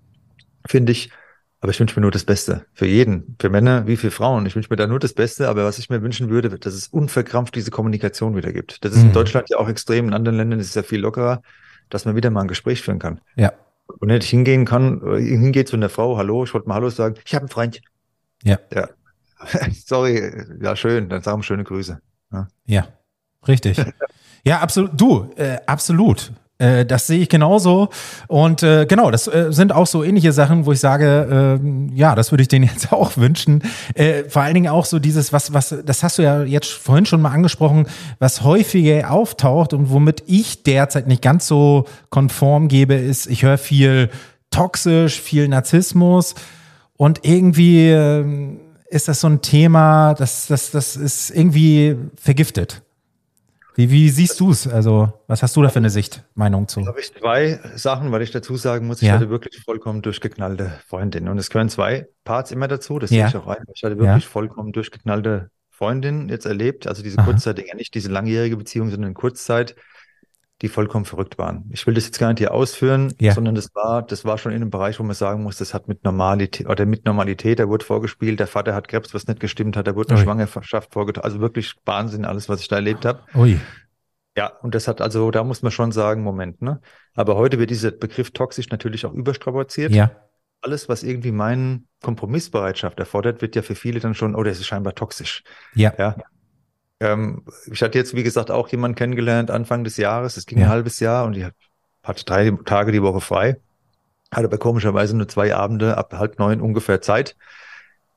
finde ich. Aber ich wünsche mir nur das Beste für jeden, für Männer wie für Frauen. Ich wünsche mir da nur das Beste, aber was ich mir wünschen würde, dass es unverkrampft diese Kommunikation wieder gibt. Das ist mhm. in Deutschland ja auch extrem, in anderen Ländern ist es ja viel lockerer, dass man wieder mal ein Gespräch führen kann.
Ja.
Und nicht hingehen kann, äh, hingeht zu einer Frau, hallo, ich wollte mal Hallo sagen, ich habe einen Freund.
Ja.
Ja. Sorry, ja, schön, dann sagen wir schöne Grüße.
Ja, ja richtig. ja, absolut. Du, äh, absolut. Äh, das sehe ich genauso. Und äh, genau, das äh, sind auch so ähnliche Sachen, wo ich sage, äh, ja, das würde ich denen jetzt auch wünschen. Äh, vor allen Dingen auch so dieses, was, was, das hast du ja jetzt vorhin schon mal angesprochen, was häufiger auftaucht und womit ich derzeit nicht ganz so konform gebe, ist, ich höre viel toxisch, viel Narzissmus und irgendwie äh, ist das so ein Thema, das, das, das ist irgendwie vergiftet. Wie, wie siehst du es? Also, was hast du da für eine Sicht, Meinung zu?
Da habe ich zwei Sachen, weil ich dazu sagen muss, ich ja. hatte wirklich vollkommen durchgeknallte Freundin. Und es gehören zwei Parts immer dazu, das ja. sehe ich auch ein. Ich hatte wirklich ja. vollkommen durchgeknallte Freundin jetzt erlebt. Also diese Kurzzeit, nicht diese langjährige Beziehung, sondern Kurzzeit die vollkommen verrückt waren. Ich will das jetzt gar nicht hier ausführen, ja. sondern das war, das war schon in einem Bereich, wo man sagen muss, das hat mit Normalität oder mit Normalität, da wurde vorgespielt, der Vater hat Krebs, was nicht gestimmt hat, da wurde eine Ui. Schwangerschaft vorgetragen. Also wirklich Wahnsinn, alles, was ich da erlebt habe.
Ui.
Ja, und das hat also, da muss man schon sagen, Moment, ne? Aber heute wird dieser Begriff toxisch natürlich auch überstrapaziert.
Ja.
Alles, was irgendwie meinen Kompromissbereitschaft erfordert, wird ja für viele dann schon, oh, das ist scheinbar toxisch.
Ja.
ja. Ähm, ich hatte jetzt, wie gesagt, auch jemanden kennengelernt Anfang des Jahres. Es ging ja. ein halbes Jahr und die hatte drei Tage die Woche frei. Hatte aber komischerweise nur zwei Abende ab halb neun ungefähr Zeit.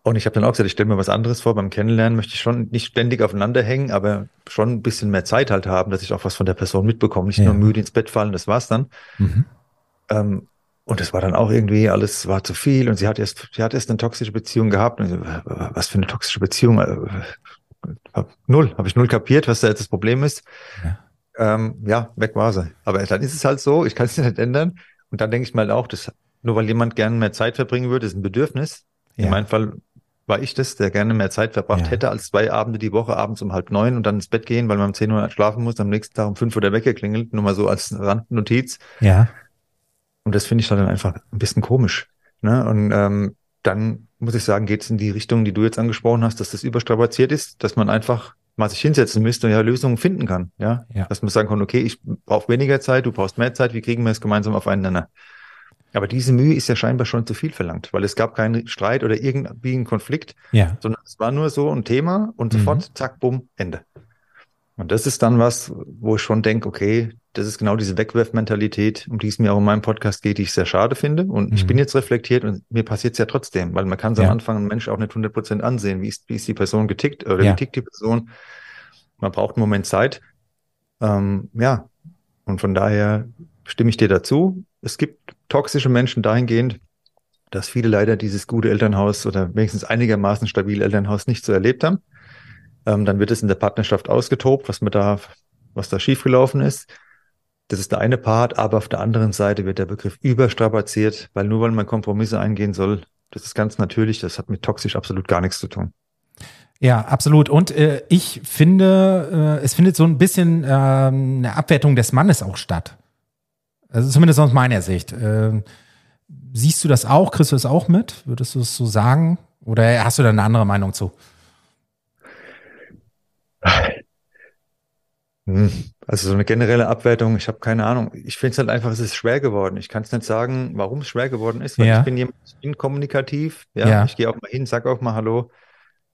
Und ich habe dann auch gesagt, ich stelle mir was anderes vor. Beim Kennenlernen möchte ich schon nicht ständig aufeinander hängen, aber schon ein bisschen mehr Zeit halt haben, dass ich auch was von der Person mitbekomme. Nicht ja. nur müde ins Bett fallen, das war's dann. Mhm. Ähm, und das war dann auch irgendwie, alles war zu viel. Und sie hat erst, sie hat erst eine toxische Beziehung gehabt. Und so, was für eine toxische Beziehung? Hab null, habe ich null kapiert, was da jetzt das Problem ist. Ja. Ähm, ja, weg war sie. Aber dann ist es halt so, ich kann es nicht ändern. Und dann denke ich mal auch, dass nur weil jemand gerne mehr Zeit verbringen würde, ist ein Bedürfnis. Ja. In meinem Fall war ich das, der gerne mehr Zeit verbracht ja. hätte als zwei Abende die Woche, abends um halb neun und dann ins Bett gehen, weil man um zehn Uhr schlafen muss, am nächsten Tag um fünf Uhr der Wecker klingelt, nur mal so als Randnotiz.
Ja.
Und das finde ich dann einfach ein bisschen komisch. Ne? Und ähm, dann muss ich sagen, geht es in die Richtung, die du jetzt angesprochen hast, dass das überstrapaziert ist, dass man einfach mal sich hinsetzen müsste und ja Lösungen finden kann. Ja,
Ja.
dass man sagen kann, okay, ich brauche weniger Zeit, du brauchst mehr Zeit, wie kriegen wir es gemeinsam auf einen Nenner? Aber diese Mühe ist ja scheinbar schon zu viel verlangt, weil es gab keinen Streit oder irgendwie einen Konflikt,
Ja.
sondern es war nur so ein Thema und
Mhm.
sofort, zack, bumm, Ende. Und das ist dann was, wo ich schon denke, okay, das ist genau diese Wegwerfmentalität, um die es mir auch in meinem Podcast geht, die ich sehr schade finde. Und ich
Mhm.
bin jetzt reflektiert und mir passiert es ja trotzdem, weil man kann es
Ja.
am Anfang einen Mensch auch nicht 100% ansehen. Wie ist, wie ist die Person getickt oder
Ja.
wie tickt die Person? Man braucht einen Moment Zeit. Ähm, ja, und von daher stimme ich dir dazu. Es gibt toxische Menschen dahingehend, dass viele leider dieses gute Elternhaus oder wenigstens einigermaßen stabile Elternhaus nicht so erlebt haben. Ähm, dann wird es in der Partnerschaft ausgetobt, was man da, was da schiefgelaufen ist. Das ist der eine Part, aber auf der anderen Seite wird der Begriff überstrapaziert, weil nur weil man Kompromisse eingehen soll, das ist ganz natürlich, das hat mit toxisch absolut gar nichts zu tun.
Ja, absolut. Und äh, ich finde, äh, es findet so ein bisschen ähm, eine Abwertung des Mannes auch statt. Also zumindest aus meiner Sicht. Ähm, siehst du das auch? Kriegst du das auch mit? Würdest du es so sagen? Oder hast du da eine andere Meinung zu?
Hm, Also so eine generelle Abwertung, ich habe keine Ahnung. Ich finde es halt einfach, es ist schwer geworden. Ich kann es nicht sagen, warum es schwer geworden ist, weil
Ja.
ich bin jemand, ich bin kommunikativ, ja,
Ja.
ich gehe auch mal hin, sag auch mal Hallo.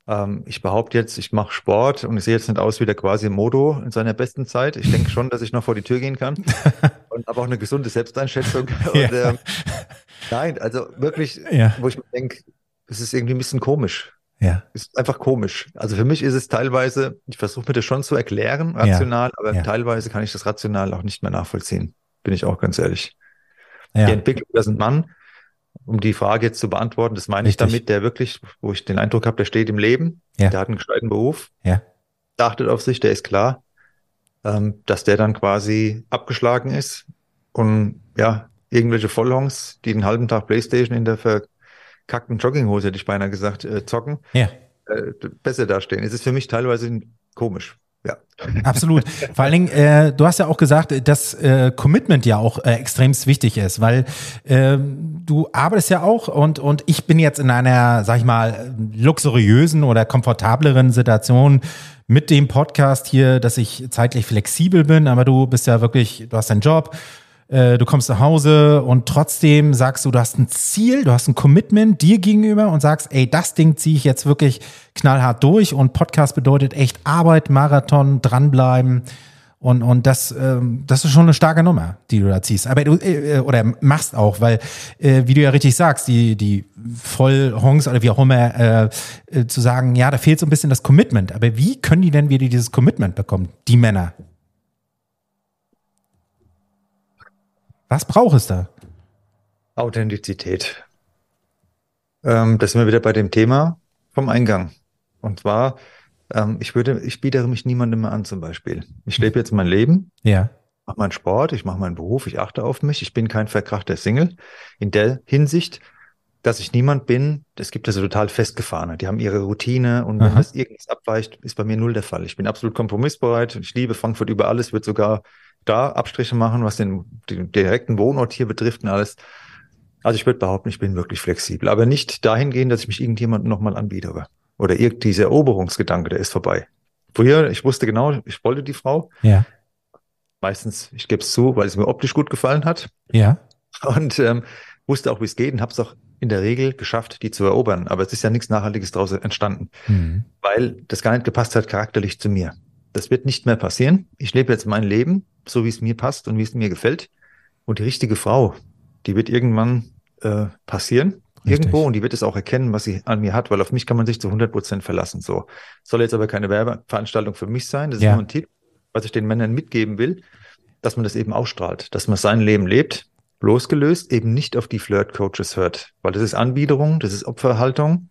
Ähm, ich behaupte jetzt, ich mache Sport und ich sehe jetzt nicht aus wie der quasi Modo in seiner besten Zeit. Ich denke schon, dass ich noch vor die Tür gehen kann und habe auch eine gesunde Selbsteinschätzung.
Ja.
Und, ähm, nein, also wirklich, wo ich mir denke, es ist irgendwie ein bisschen komisch.
Ja.
Ist einfach komisch. Also für mich ist es teilweise, ich versuche mir das schon zu erklären, rational, aber
ja.
teilweise kann ich das rational auch nicht mehr nachvollziehen. Bin ich auch ganz ehrlich.
Ja.
Die Entwicklung, das ist ein Mann, um die Frage jetzt zu beantworten, das meine ich
Richtig.
damit, der wirklich, wo ich den Eindruck habe, der steht im Leben,
Ja.
der hat einen gescheiten Beruf,
Ja.
der achtet auf sich, der ist klar, ähm, dass der dann quasi abgeschlagen ist und ja, irgendwelche Vollhongs, die den halben Tag Playstation in der verkackten Jogginghose, hätte ich beinahe gesagt, äh, zocken,
Ja.
äh, besser dastehen. Es ist für mich teilweise komisch. Ja.
Absolut. Vor allen Dingen, äh, du hast ja auch gesagt, dass äh, Commitment ja auch äh, extremst wichtig ist, weil ähm, du arbeitest ja auch und, und ich bin jetzt in einer, sag ich mal, luxuriösen oder komfortableren Situation mit dem Podcast hier, dass ich zeitlich flexibel bin, aber du bist ja wirklich, du hast deinen Job, äh, du kommst nach Hause und trotzdem sagst du, du hast ein Ziel, du hast ein Commitment dir gegenüber und sagst, ey, das Ding ziehe ich jetzt wirklich knallhart durch und Podcast bedeutet echt Arbeit, Marathon, dranbleiben und, und das, ähm, das ist schon eine starke Nummer, die du da ziehst. Aber du, äh, oder machst auch, weil, äh, wie du ja richtig sagst, die, die Vollhongs oder wie auch immer, zu sagen, ja, da fehlt so ein bisschen das Commitment. Aber wie können die denn wieder dieses Commitment bekommen, die Männer? Was braucht es da?
Authentizität. Ähm, das sind wir wieder bei dem Thema vom Eingang. Und zwar, ähm, ich würde, ich biete mich niemandem mehr an zum Beispiel. Ich lebe jetzt mein Leben,
Ja.
mache meinen Sport, ich mache meinen Beruf, ich achte auf mich, ich bin kein verkrachter Single. In der Hinsicht, dass ich niemand bin, es gibt ja so total festgefahrene, die haben ihre Routine und wenn
Aha.
das irgendwas abweicht, ist bei mir null der Fall. Ich bin absolut kompromissbereit ich liebe Frankfurt über alles, würde sogar da Abstriche machen, was den, den direkten Wohnort hier betrifft und alles. Also ich würde behaupten, ich bin wirklich flexibel, aber nicht dahingehend, dass ich mich irgendjemandem nochmal anbiedere. Oder irgend dieser Eroberungsgedanke, der ist vorbei. Früher, ich wusste genau, ich wollte die Frau.
Ja.
Meistens, ich gebe es zu, weil es mir optisch gut gefallen hat
Ja.
und ähm, wusste auch, wie es geht und habe es auch in der Regel geschafft, die zu erobern. Aber es ist ja nichts Nachhaltiges daraus entstanden,
Mhm.
weil das gar nicht gepasst hat charakterlich zu mir. Das wird nicht mehr passieren. Ich lebe jetzt mein Leben, so wie es mir passt und wie es mir gefällt. Und die richtige Frau, die wird irgendwann äh, passieren.
Richtig.
Irgendwo und die wird es auch erkennen, was sie an mir hat, weil auf mich kann man sich zu 100 Prozent verlassen. So soll jetzt aber keine Werbeveranstaltung für mich sein. Das ist
Ja.
nur ein Tipp, was ich den Männern mitgeben will, dass man das eben ausstrahlt, dass man sein Leben lebt, losgelöst, eben nicht auf die Flirt-Coaches hört, weil das ist Anbiederung, das ist Opferhaltung,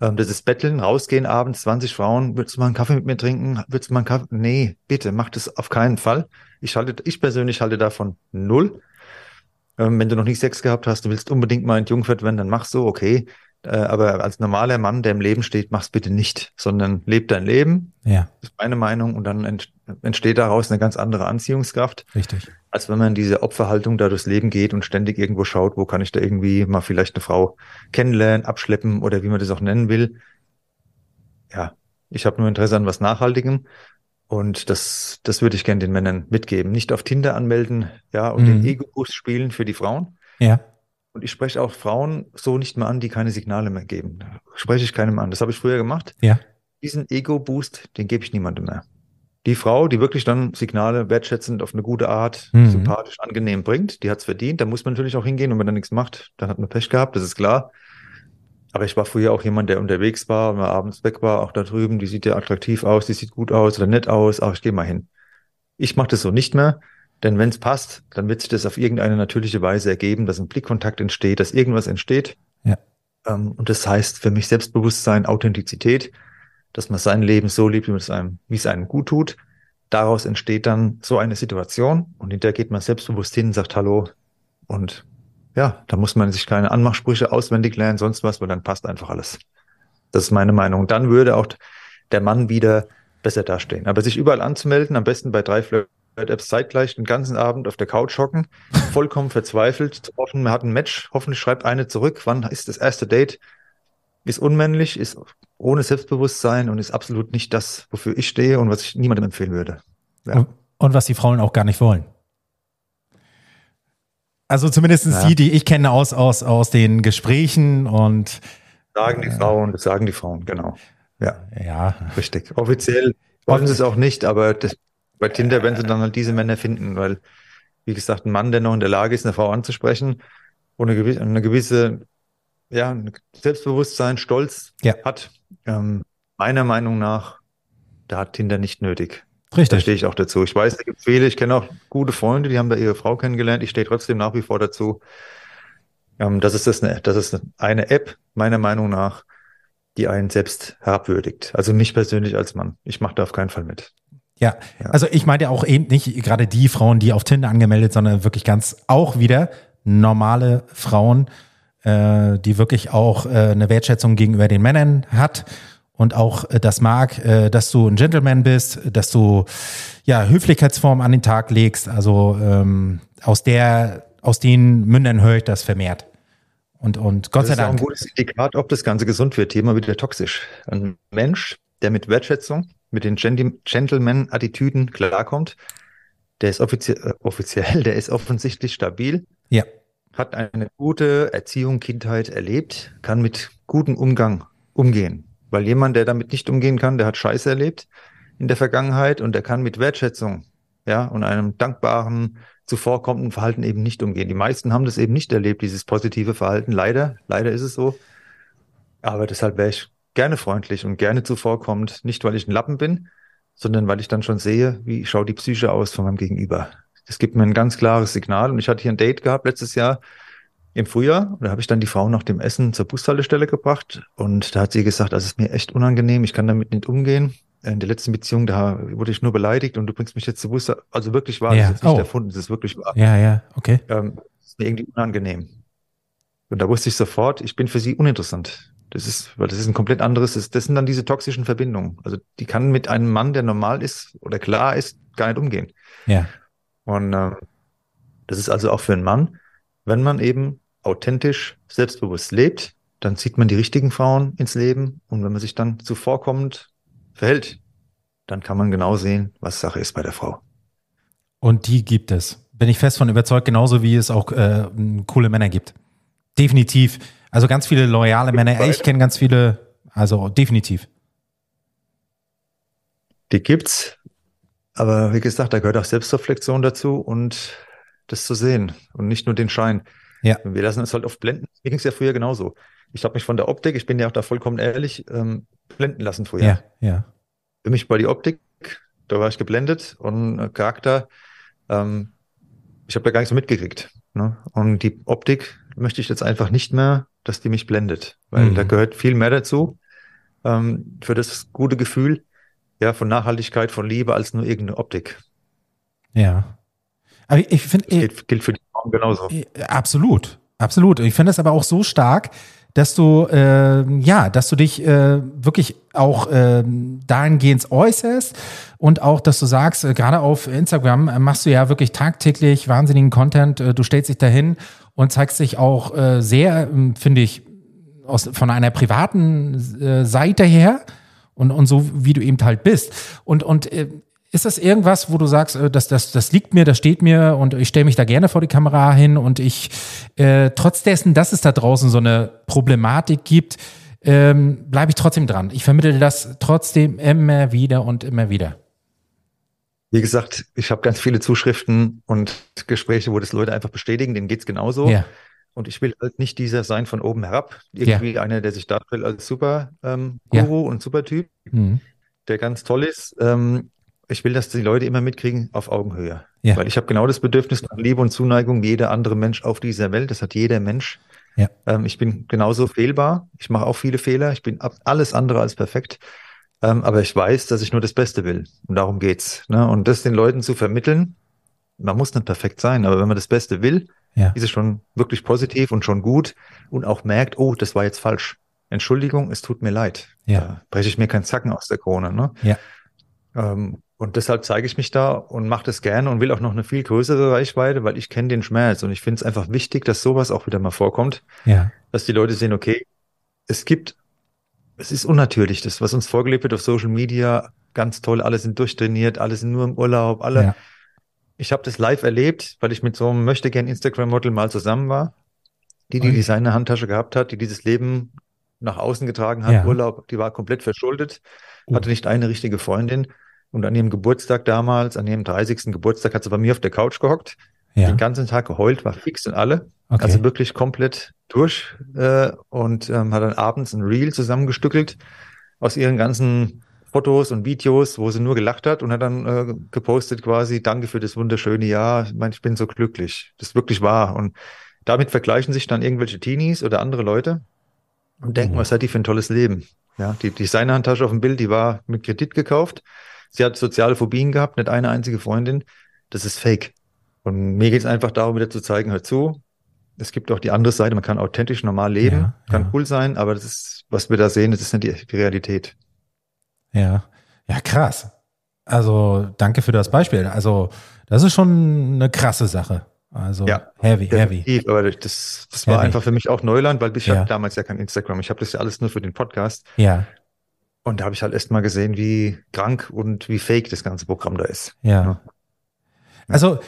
ähm, das ist Betteln, rausgehen abends, 20 Frauen, würdest du mal einen Kaffee mit mir trinken? Würdest du mal einen Kaffee? Nee, bitte, mach das auf keinen Fall. Ich halte, ich persönlich halte davon null. Ähm, wenn du noch nicht Sex gehabt hast, du willst unbedingt mal entjungfert werden, dann mach so, okay. Äh, aber als normaler Mann, der im Leben steht, mach's bitte nicht, sondern leb dein Leben,
Ja,
das ist meine Meinung, und dann ent entsteht daraus eine ganz andere Anziehungskraft,
richtig.
Als wenn man in diese Opferhaltung da durchs Leben geht und ständig irgendwo schaut, wo kann ich da irgendwie mal vielleicht eine Frau kennenlernen, abschleppen oder wie man das auch nennen will. Ja, Ich habe nur Interesse an was Nachhaltigem. Und das, das würde ich gerne den Männern mitgeben. Nicht auf Tinder anmelden, ja, und
Mhm.
den Ego-Boost spielen für die Frauen.
Ja.
Und ich spreche auch Frauen so nicht mehr an, die keine Signale mehr geben. Spreche ich keinem an. Das habe ich früher gemacht.
Ja.
Diesen Ego-Boost, den gebe ich niemandem mehr. Die Frau, die wirklich dann Signale wertschätzend auf eine gute Art,
Mhm.
sympathisch, angenehm bringt, die hat es verdient. Da muss man natürlich auch hingehen. Und wenn er nichts macht, dann hat man Pech gehabt, das ist klar. Aber ich war früher auch jemand, der unterwegs war und mal abends weg war, auch da drüben. Die sieht ja attraktiv aus, die sieht gut aus oder nett aus. Ach, ich gehe mal hin. Ich mache das so nicht mehr, denn wenn es passt, dann wird sich das auf irgendeine natürliche Weise ergeben, dass ein Blickkontakt entsteht, dass irgendwas entsteht.
Ja.
Ähm, und das heißt für mich Selbstbewusstsein, Authentizität, dass man sein Leben so liebt, wie es einem, wie es einem gut tut. Daraus entsteht dann so eine Situation und hinterher geht man selbstbewusst hin und sagt Hallo. Und ja, da muss man sich keine Anmachsprüche auswendig lernen, sonst was, weil dann passt einfach alles. Das ist meine Meinung. Dann würde auch der Mann wieder besser dastehen. Aber sich überall anzumelden, am besten bei drei Flirt-Apps zeitgleich den ganzen Abend auf der Couch hocken, vollkommen verzweifelt, zu hoffen, man hat ein Match, hoffentlich schreibt eine zurück, wann ist das erste Date, ist unmännlich, ist ohne Selbstbewusstsein und ist absolut nicht das, wofür ich stehe und was ich niemandem empfehlen würde. Ja.
Und, und was die Frauen auch gar nicht wollen. Also zumindest
Ja.
die, die ich kenne aus, aus, aus den Gesprächen und
Sagen die Frauen, das sagen die Frauen, genau. Ja,
ja,
richtig. Offiziell wollen sie es auch nicht, aber das, bei Tinder werden sie dann halt diese Männer finden, weil, wie gesagt, ein Mann, der noch in der Lage ist, eine Frau anzusprechen und eine gewisse, eine gewisse ja, ein Selbstbewusstsein, Stolz
Ja.
hat, ähm, meiner Meinung nach, da hat Tinder nicht nötig. Da
richtig.
stehe ich auch dazu. Ich weiß, da gibt viele, ich kenne auch gute Freunde, die haben da ihre Frau kennengelernt. Ich stehe trotzdem nach wie vor dazu. Ähm, das ist das eine, das ist eine App, meiner Meinung nach, die einen selbst herabwürdigt. Also mich persönlich als Mann. Ich mache da auf keinen Fall mit.
Ja,
Ja.
also ich meinte auch eben nicht gerade die Frauen, die auf Tinder angemeldet, sondern wirklich ganz auch wieder normale Frauen, äh, die wirklich auch äh, eine Wertschätzung gegenüber den Männern hat und auch äh, das mag, äh, dass du ein Gentleman bist, dass du ja Höflichkeitsform an den Tag legst. Also ähm, aus der, aus den Mündern höre ich das vermehrt. Und, und Gott
Das
sei
ist auch ein
Dank.
gutes Indikat, ob das Ganze gesund wird. Thema wieder toxisch. Ein Mensch, der mit Wertschätzung, mit den Gentleman-Attitüden klarkommt, der ist äh, offiziell, der ist offensichtlich stabil,
Ja,
hat eine gute Erziehung, Kindheit erlebt, kann mit gutem Umgang umgehen. Weil jemand, der damit nicht umgehen kann, der hat Scheiße erlebt in der Vergangenheit und der kann mit Wertschätzung, ja, und einem dankbaren, zuvorkommenden Verhalten eben nicht umgehen. Die meisten haben das eben nicht erlebt, dieses positive Verhalten. Leider, leider ist es so. Aber deshalb wäre ich gerne freundlich und gerne zuvorkommend, nicht weil ich ein Lappen bin, sondern weil ich dann schon sehe, wie schaut die Psyche aus von meinem Gegenüber. Das gibt mir ein ganz klares Signal. Und ich hatte hier ein Date gehabt letztes Jahr im Frühjahr. Und da habe ich dann die Frau nach dem Essen zur Bushaltestelle gebracht. Und da hat sie gesagt, das ist mir echt unangenehm, ich kann damit nicht umgehen. In der letzten Beziehung, da wurde ich nur beleidigt und du bringst mich jetzt zur Bus. Also wirklich wahr,
Ja.
das ist nicht
Oh.
erfunden, das ist wirklich wahr.
ja, ja, okay.
Ähm, das ist mir irgendwie unangenehm. Und da wusste ich sofort, ich bin für sie uninteressant. Das ist, weil das ist ein komplett anderes, das, das sind dann diese toxischen Verbindungen. Also die kann mit einem Mann, der normal ist oder klar ist, gar nicht umgehen.
Ja,
Und ähm, das ist also auch für einen Mann, wenn man eben authentisch, selbstbewusst lebt, dann zieht man die richtigen Frauen ins Leben und wenn man sich dann zuvorkommend verhält, dann kann man genau sehen, was Sache ist bei der Frau.
Und die gibt es. Bin ich fest von überzeugt, genauso wie es auch äh, coole Männer gibt. Definitiv. Also ganz viele loyale Männer. Ich kenne ganz viele, also definitiv.
Die gibt's, aber wie gesagt, da gehört auch Selbstreflexion dazu und das zu sehen und nicht nur den Schein.
Ja.
Wir lassen uns halt oft blenden. Mir ging's ja früher genauso. Ich habe mich von der Optik, ich bin ja auch da vollkommen ehrlich, ähm, blenden lassen früher.
Ja, ja.
Für mich war die Optik, da war ich geblendet und äh, Charakter, ähm, ich habe da gar nichts so mitgekriegt. Ne? Und die Optik möchte ich jetzt einfach nicht mehr, dass die mich blendet, weil
Mhm.
da gehört viel mehr dazu ähm, für das gute Gefühl, ja, von Nachhaltigkeit, von Liebe als nur irgendeine Optik.
Ja. Aber ich, finde,
Das gilt, gilt für die Frauen genauso.
Äh, Absolut, absolut. Ich finde es aber auch so stark, dass du äh, ja, dass du dich äh, wirklich auch äh, dahingehend äußerst und auch, dass du sagst, äh, gerade auf Instagram äh, machst du ja wirklich tagtäglich wahnsinnigen Content. Äh, du stellst dich dahin und zeigst dich auch äh, sehr, ähm, finde ich, aus, von einer privaten äh, Seite her Und, und so, wie du eben halt bist. Und, und äh, ist das irgendwas, wo du sagst, äh, das, das, das liegt mir, das steht mir und ich stelle mich da gerne vor die Kamera hin und ich, äh, trotz dessen, dass es da draußen so eine Problematik gibt, ähm, bleibe ich trotzdem dran. Ich vermittle das trotzdem immer wieder und immer wieder.
Wie gesagt, ich habe ganz viele Zuschriften und Gespräche, wo das Leute einfach bestätigen, denen geht's genauso.
Ja.
Und ich will halt nicht dieser sein von oben herab. Irgendwie
Ja.
einer, der sich darstellt als super ähm,
Ja.
Guru und super Typ,
Mhm.
der ganz toll ist. Ähm, ich will, dass die Leute immer mitkriegen auf Augenhöhe.
Ja.
Weil ich habe genau das Bedürfnis nach Liebe und Zuneigung wie jeder andere Mensch auf dieser Welt. Das hat jeder Mensch.
Ja.
Ähm, ich bin genauso fehlbar. Ich mache auch viele Fehler. Ich bin alles andere als perfekt. Ähm, aber ich weiß, dass ich nur das Beste will. Und darum geht's. Ne? Und das den Leuten zu vermitteln, man muss nicht perfekt sein, aber wenn man das Beste will,
Ja.
ist es schon wirklich positiv und schon gut und auch merkt, oh, das war jetzt falsch. Entschuldigung, es tut mir leid.
Ja.
Da breche ich mir keinen Zacken aus der Krone. Ne?
Ja.
Ähm, und deshalb zeige ich mich da und mache das gerne und will auch noch eine viel größere Reichweite, weil ich kenne den Schmerz und ich finde es einfach wichtig, dass sowas auch wieder mal vorkommt,
Ja.
dass die Leute sehen, okay, es gibt, es ist unnatürlich, das, was uns vorgelebt wird auf Social Media, ganz toll, alle sind durchtrainiert, alle sind nur im Urlaub, alle.
Ja.
Ich habe das live erlebt, weil ich mit so einem möchte gern Instagram-Model mal zusammen war, die die
Und?
Designer-Handtasche gehabt hat, die dieses Leben nach außen getragen hat,
Ja.
Urlaub, die war komplett verschuldet,
Oh.
hatte nicht eine richtige Freundin. Und an ihrem Geburtstag damals, an ihrem 30. Geburtstag, hat sie bei mir auf der Couch gehockt,
Ja.
den ganzen Tag geheult, war fix und alle.
Okay.
Also wirklich komplett durch äh, und ähm, hat dann abends ein Reel zusammengestückelt aus ihren ganzen Fotos und Videos, wo sie nur gelacht hat und hat dann äh, gepostet quasi, danke für das wunderschöne Jahr, ich, mein, ich bin so glücklich. Das ist wirklich wahr. Und damit vergleichen sich dann irgendwelche Teenies oder andere Leute und denken,
Mhm.
was hat die für ein tolles Leben. Ja, die Designerhandtasche auf dem Bild, die war mit Kredit gekauft. Sie hat soziale Phobien gehabt, nicht eine einzige Freundin. Das ist fake. Und mir geht es einfach darum, wieder zu zeigen, hör zu. Es gibt auch die andere Seite, man kann authentisch normal leben,
Ja,
kann
ja.
cool sein, aber das ist, was wir da sehen, das ist nicht die, die Realität.
Ja, ja, krass. Also danke für das Beispiel. Also das ist schon eine krasse Sache. Also
Ja,
heavy, heavy.
Aber das, das war
Heavy.
einfach für mich auch Neuland, weil ich
Ja.
hatte damals ja kein Instagram. Ich habe das ja alles nur für den Podcast.
Ja,
Und da habe ich halt erst mal gesehen, wie krank und wie fake das ganze Programm da ist.
ja. Also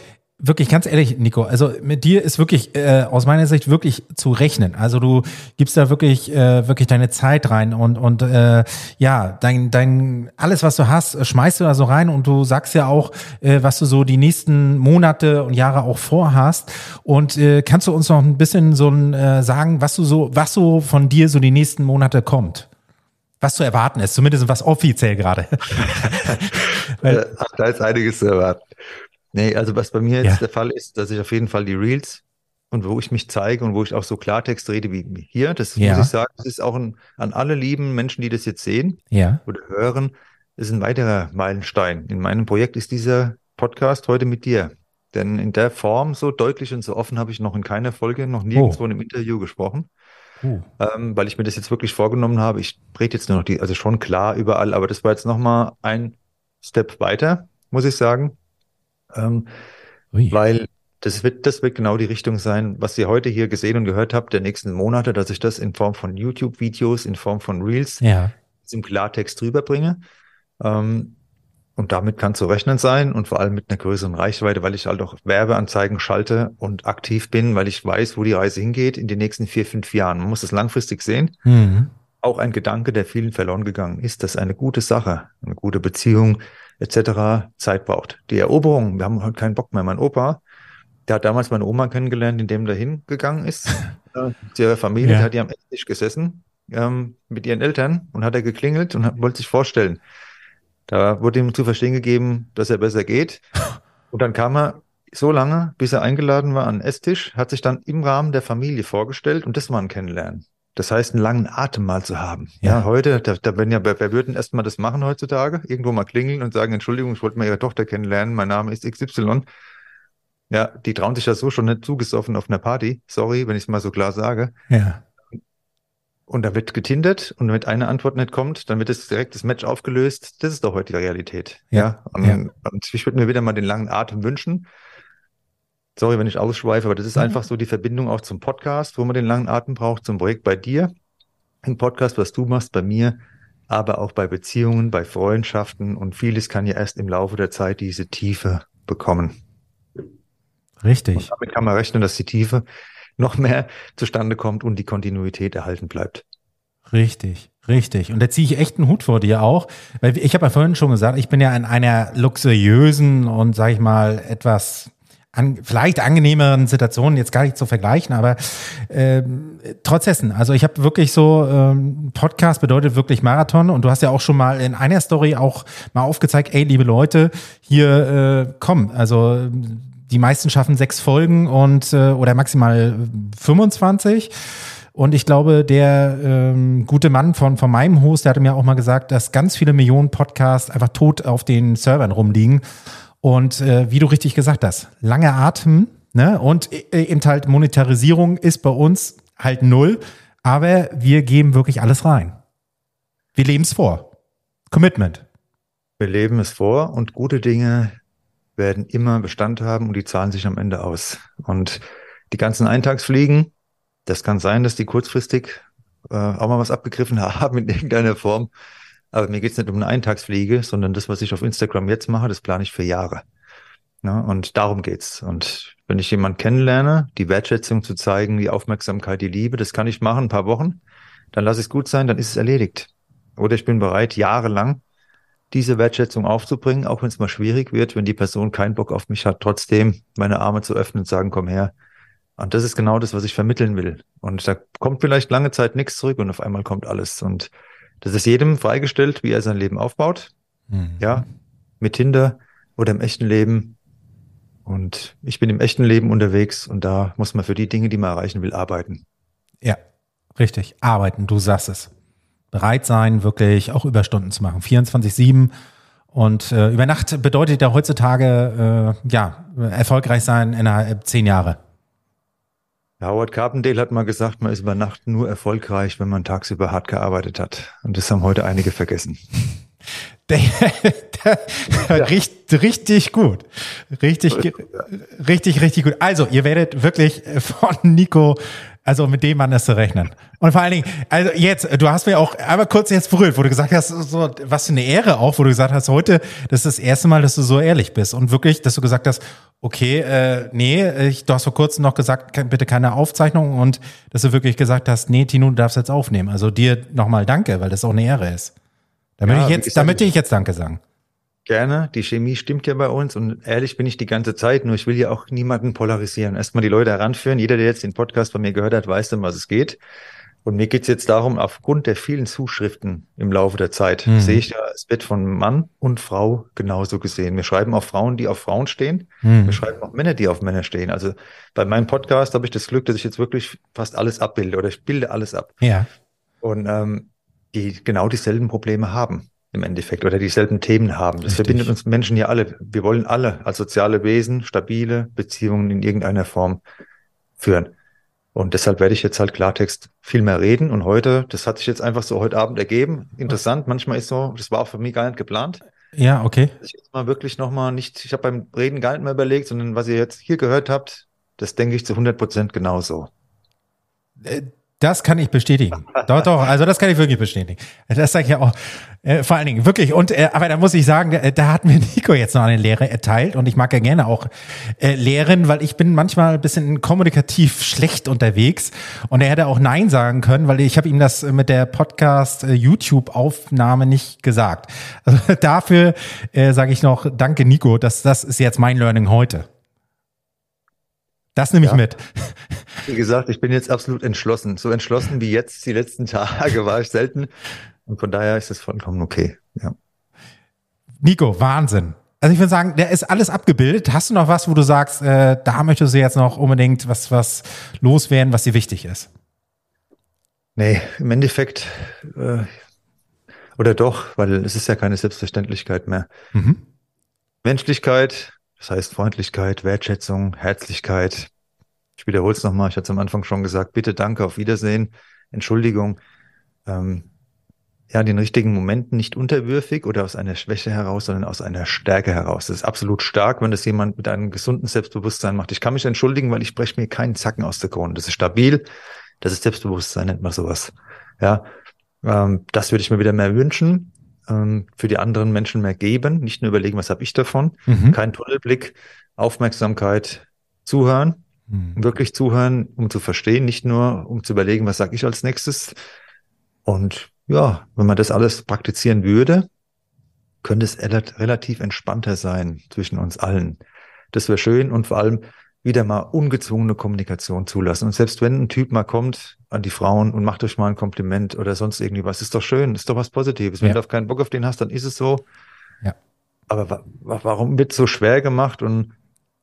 wirklich ganz ehrlich, Nico, also mit dir ist wirklich äh, aus meiner Sicht wirklich zu rechnen. Also du gibst da wirklich äh, wirklich deine Zeit rein und und äh, ja, dein dein alles was du hast, schmeißt du da so rein und du sagst ja auch, äh, was du so die nächsten Monate und Jahre auch vorhast und äh, kannst du uns noch ein bisschen so ein, äh, sagen, was du so was so von dir so die nächsten Monate kommt? Was zu erwarten ist, zumindest was offiziell gerade.
Da ist einiges zu erwarten. Nee, also was bei mir jetzt
Ja.
der Fall ist, dass ich auf jeden Fall die Reels und wo ich mich zeige und wo ich auch so Klartext rede wie hier, das
Ja.
muss ich sagen, das ist auch ein, an alle lieben Menschen, die das jetzt sehen
ja,
oder hören, ist ein weiterer Meilenstein. In meinem Projekt ist dieser Podcast heute mit dir. Denn in der Form, so deutlich und so offen, habe ich noch in keiner Folge, noch nirgendwo in einem Interview gesprochen.
uh,
ähm, weil ich mir das jetzt wirklich vorgenommen habe. Ich rede jetzt nur noch die, also schon klar überall, aber das war jetzt nochmal ein Step weiter, muss ich sagen. Ähm, weil das wird, das wird genau die Richtung sein, was ihr heute hier gesehen und gehört habt, der nächsten Monate, dass ich das in Form von YouTube-Videos, in Form von Reels
ja,
im Klartext rüberbringe. Ähm, und damit kann zu rechnen sein und vor allem mit einer größeren Reichweite, weil ich halt auch Werbeanzeigen schalte und aktiv bin, weil ich weiß, wo die Reise hingeht in den nächsten vier, fünf Jahren. Man muss es langfristig sehen.
mhm.
Auch ein Gedanke, der vielen verloren gegangen ist, dass eine gute Sache, eine gute Beziehung etc. Zeit braucht. Die Eroberung, wir haben heute keinen Bock mehr. Mein Opa, der hat damals meine Oma kennengelernt, indem er hingegangen ist zu ihrer Familie.
Ja.
Hat die am Esstisch gesessen ähm, mit ihren Eltern und hat er geklingelt und hat, wollte sich vorstellen. Da wurde ihm zu verstehen gegeben, dass er besser geht. Und dann kam er so lange, bis er eingeladen war an den Esstisch, hat sich dann im Rahmen der Familie vorgestellt und das war ein Kennenlernen. Das heißt, einen langen Atem mal zu haben.
Ja.
Ja, heute, da, da wenn ja, wer, würden erst mal das machen heutzutage? Irgendwo mal klingeln und sagen, Entschuldigung, ich wollte mal Ihre Tochter kennenlernen, mein Name ist XY. Ja, die trauen sich ja so schon nicht zugesoffen auf einer Party. Sorry, wenn ich es mal so klar sage.
ja,
Und da wird getindert und wenn eine Antwort nicht kommt, dann wird es direkt das Match aufgelöst. Das ist doch heute die Realität.
Ja,
Und,
ja.
und ich würde mir wieder mal den langen Atem wünschen. Sorry, wenn ich ausschweife, aber das ist
Mhm.
einfach so die Verbindung auch zum Podcast, wo man den langen Atem braucht, zum Projekt bei dir. Im Podcast, was du machst, bei mir. aber auch bei Beziehungen, bei Freundschaften und vieles kann ja erst im Laufe der Zeit diese Tiefe bekommen.
Richtig.
Und damit kann man rechnen, dass die Tiefe noch mehr zustande kommt und die Kontinuität erhalten bleibt.
Richtig, richtig. Und da ziehe ich echt einen Hut vor dir auch, weil ich habe ja vorhin schon gesagt, ich bin ja in einer luxuriösen und sage ich mal etwas an, vielleicht angenehmeren Situationen jetzt gar nicht zu vergleichen, aber ähm, trotz dessen, also ich habe wirklich so, ähm, Podcast bedeutet wirklich Marathon und du hast ja auch schon mal in einer Story auch mal aufgezeigt, ey, liebe Leute, hier äh, komm, also die meisten schaffen sechs Folgen und äh, oder maximal 25. Und ich glaube, der ähm, gute Mann von, von meinem Host, der hatte mir auch mal gesagt, dass ganz viele Millionen Podcasts einfach tot auf den Servern rumliegen. Und äh, wie du richtig gesagt hast, lange Atem ne? und äh, eben halt Monetarisierung ist bei uns halt null, aber wir geben wirklich alles rein. Wir leben es vor. Commitment.
Wir leben es vor und gute Dinge werden immer Bestand haben und die zahlen sich am Ende aus. Und die ganzen Eintagsfliegen, das kann sein, dass die kurzfristig äh, auch mal was abgegriffen haben in irgendeiner Form. Aber mir geht's nicht um eine Eintagsfliege, sondern das, was ich auf Instagram jetzt mache, das plane ich für Jahre. Ja, und darum geht's. Und wenn ich jemanden kennenlerne, die Wertschätzung zu zeigen, die Aufmerksamkeit, die Liebe, das kann ich machen, ein paar Wochen, dann lasse ich es gut sein, dann ist es erledigt. Oder ich bin bereit, jahrelang diese Wertschätzung aufzubringen, auch wenn es mal schwierig wird, wenn die Person keinen Bock auf mich hat, trotzdem meine Arme zu öffnen und sagen, komm her. Und das ist genau das, was ich vermitteln will. Und da kommt vielleicht lange Zeit nichts zurück und auf einmal kommt alles. Und das ist jedem freigestellt, wie er sein Leben aufbaut. Mhm. Ja, mit Tinder oder im echten Leben. Und ich bin im echten Leben unterwegs und da muss man für die Dinge, die man erreichen will, arbeiten.
Ja, richtig. Arbeiten, du sagst es. Bereit sein, wirklich auch Überstunden zu machen. 24-7. Und äh, über Nacht bedeutet ja heutzutage, äh, ja, erfolgreich sein innerhalb zehn Jahre.
Howard Carpendale hat mal gesagt, man ist über Nacht nur erfolgreich, wenn man tagsüber hart gearbeitet hat. Und das haben heute einige vergessen.
Der, der, ja. richtig, richtig gut. Richtig, richtig, richtig gut. Also, ihr werdet wirklich von Nico also mit dem Mann ist zu rechnen. Und vor allen Dingen, also jetzt, du hast mir auch einmal kurz jetzt berührt, wo du gesagt hast, so, was für eine Ehre auch, wo du gesagt hast, heute, das ist das erste Mal, dass du so ehrlich bist und wirklich, dass du gesagt hast, okay, äh, nee, ich, du hast vor kurzem noch gesagt, bitte keine Aufzeichnung und dass du wirklich gesagt hast, nee, Tino, du darfst jetzt aufnehmen. Also dir nochmal danke, weil das auch eine Ehre ist. Damit ja, ich jetzt, damit ich jetzt Danke sagen.
Gerne. Die Chemie stimmt ja bei uns und ehrlich bin ich die ganze Zeit, nur ich will ja auch niemanden polarisieren. Erstmal die Leute heranführen. Jeder, der jetzt den Podcast von mir gehört hat, weiß dann, was es geht. Und mir geht's jetzt darum, aufgrund der vielen Zuschriften im Laufe der Zeit, mhm. sehe ich ja, es wird von Mann und Frau genauso gesehen. Wir schreiben auch Frauen, die auf Frauen stehen. Mhm. Wir schreiben auch Männer, die auf Männer stehen. Also bei meinem Podcast habe ich das Glück, dass ich jetzt wirklich fast alles abbilde oder ich bilde alles ab.
Ja.
Und ähm, die genau dieselben Probleme haben im Endeffekt oder dieselben Themen haben. Das Richtig. verbindet uns Menschen ja alle. Wir wollen alle als soziale Wesen stabile Beziehungen in irgendeiner Form führen. Und deshalb werde ich jetzt halt Klartext viel mehr reden. Und heute, das hat sich jetzt einfach so heute Abend ergeben. Interessant, manchmal ist so, das war auch für mich gar nicht geplant.
Ja, okay.
Ich jetzt mal wirklich nochmal nicht, ich habe beim Reden gar nicht mehr überlegt, sondern was ihr jetzt hier gehört habt, das denke ich zu 100 Prozent genauso.
Das kann ich bestätigen. doch, doch, also das kann ich wirklich bestätigen. Das sage ich ja auch. Äh, vor allen Dingen, wirklich. Und äh, aber da muss ich sagen, äh, da hat mir Nico jetzt noch eine Lehre erteilt und ich mag ja gerne auch äh, lehren, weil ich bin manchmal ein bisschen kommunikativ schlecht unterwegs und er hätte auch Nein sagen können, weil ich habe ihm das mit der Podcast äh, nicht gesagt. Also dafür äh, sage ich noch Danke, Nico. Das, das ist jetzt mein Learning heute. Das nehme ich ja. mit.
Wie gesagt, ich bin jetzt absolut entschlossen. So entschlossen wie jetzt die letzten Tage war ich selten. Und von daher ist es vollkommen okay. Ja.
Nico, Wahnsinn. Also ich würde sagen, der ist alles abgebildet. Hast du noch was, wo du sagst, äh, da möchtest du jetzt noch unbedingt was, was loswerden, was dir wichtig ist?
Nee, im Endeffekt, äh, oder doch, weil es ist ja keine Selbstverständlichkeit mehr. Mhm. Menschlichkeit, das heißt Freundlichkeit, Wertschätzung, Herzlichkeit. Ich wiederhole es nochmal, ich hatte es am Anfang schon gesagt, bitte danke, auf Wiedersehen, Entschuldigung. Ähm, ja, den richtigen Momenten nicht unterwürfig oder aus einer Schwäche heraus, sondern aus einer Stärke heraus. Das ist absolut stark, wenn das jemand mit einem gesunden Selbstbewusstsein macht. Ich kann mich entschuldigen, weil ich breche mir keinen Zacken aus der Krone. Das ist stabil, das ist Selbstbewusstsein, nennt man sowas. Ja. Ähm, das würde ich mir wieder mehr wünschen. Ähm, für die anderen Menschen mehr geben, nicht nur überlegen, was habe ich davon. Mhm. Kein Tunnelblick, Aufmerksamkeit, zuhören, mhm. wirklich zuhören, um zu verstehen, nicht nur um zu überlegen, was sage ich als nächstes. Und ja, wenn man das alles praktizieren würde, könnte es relativ entspannter sein zwischen uns allen. Das wäre schön und vor allem wieder mal ungezwungene Kommunikation zulassen. Und selbst wenn ein Typ mal kommt an die Frauen und macht euch mal ein Kompliment oder sonst irgendwie was, ist doch schön, ist doch was Positives. Wenn ja. du auf keinen Bock auf den hast, dann ist es so. Ja. Aber wa warum wird so schwer gemacht? Und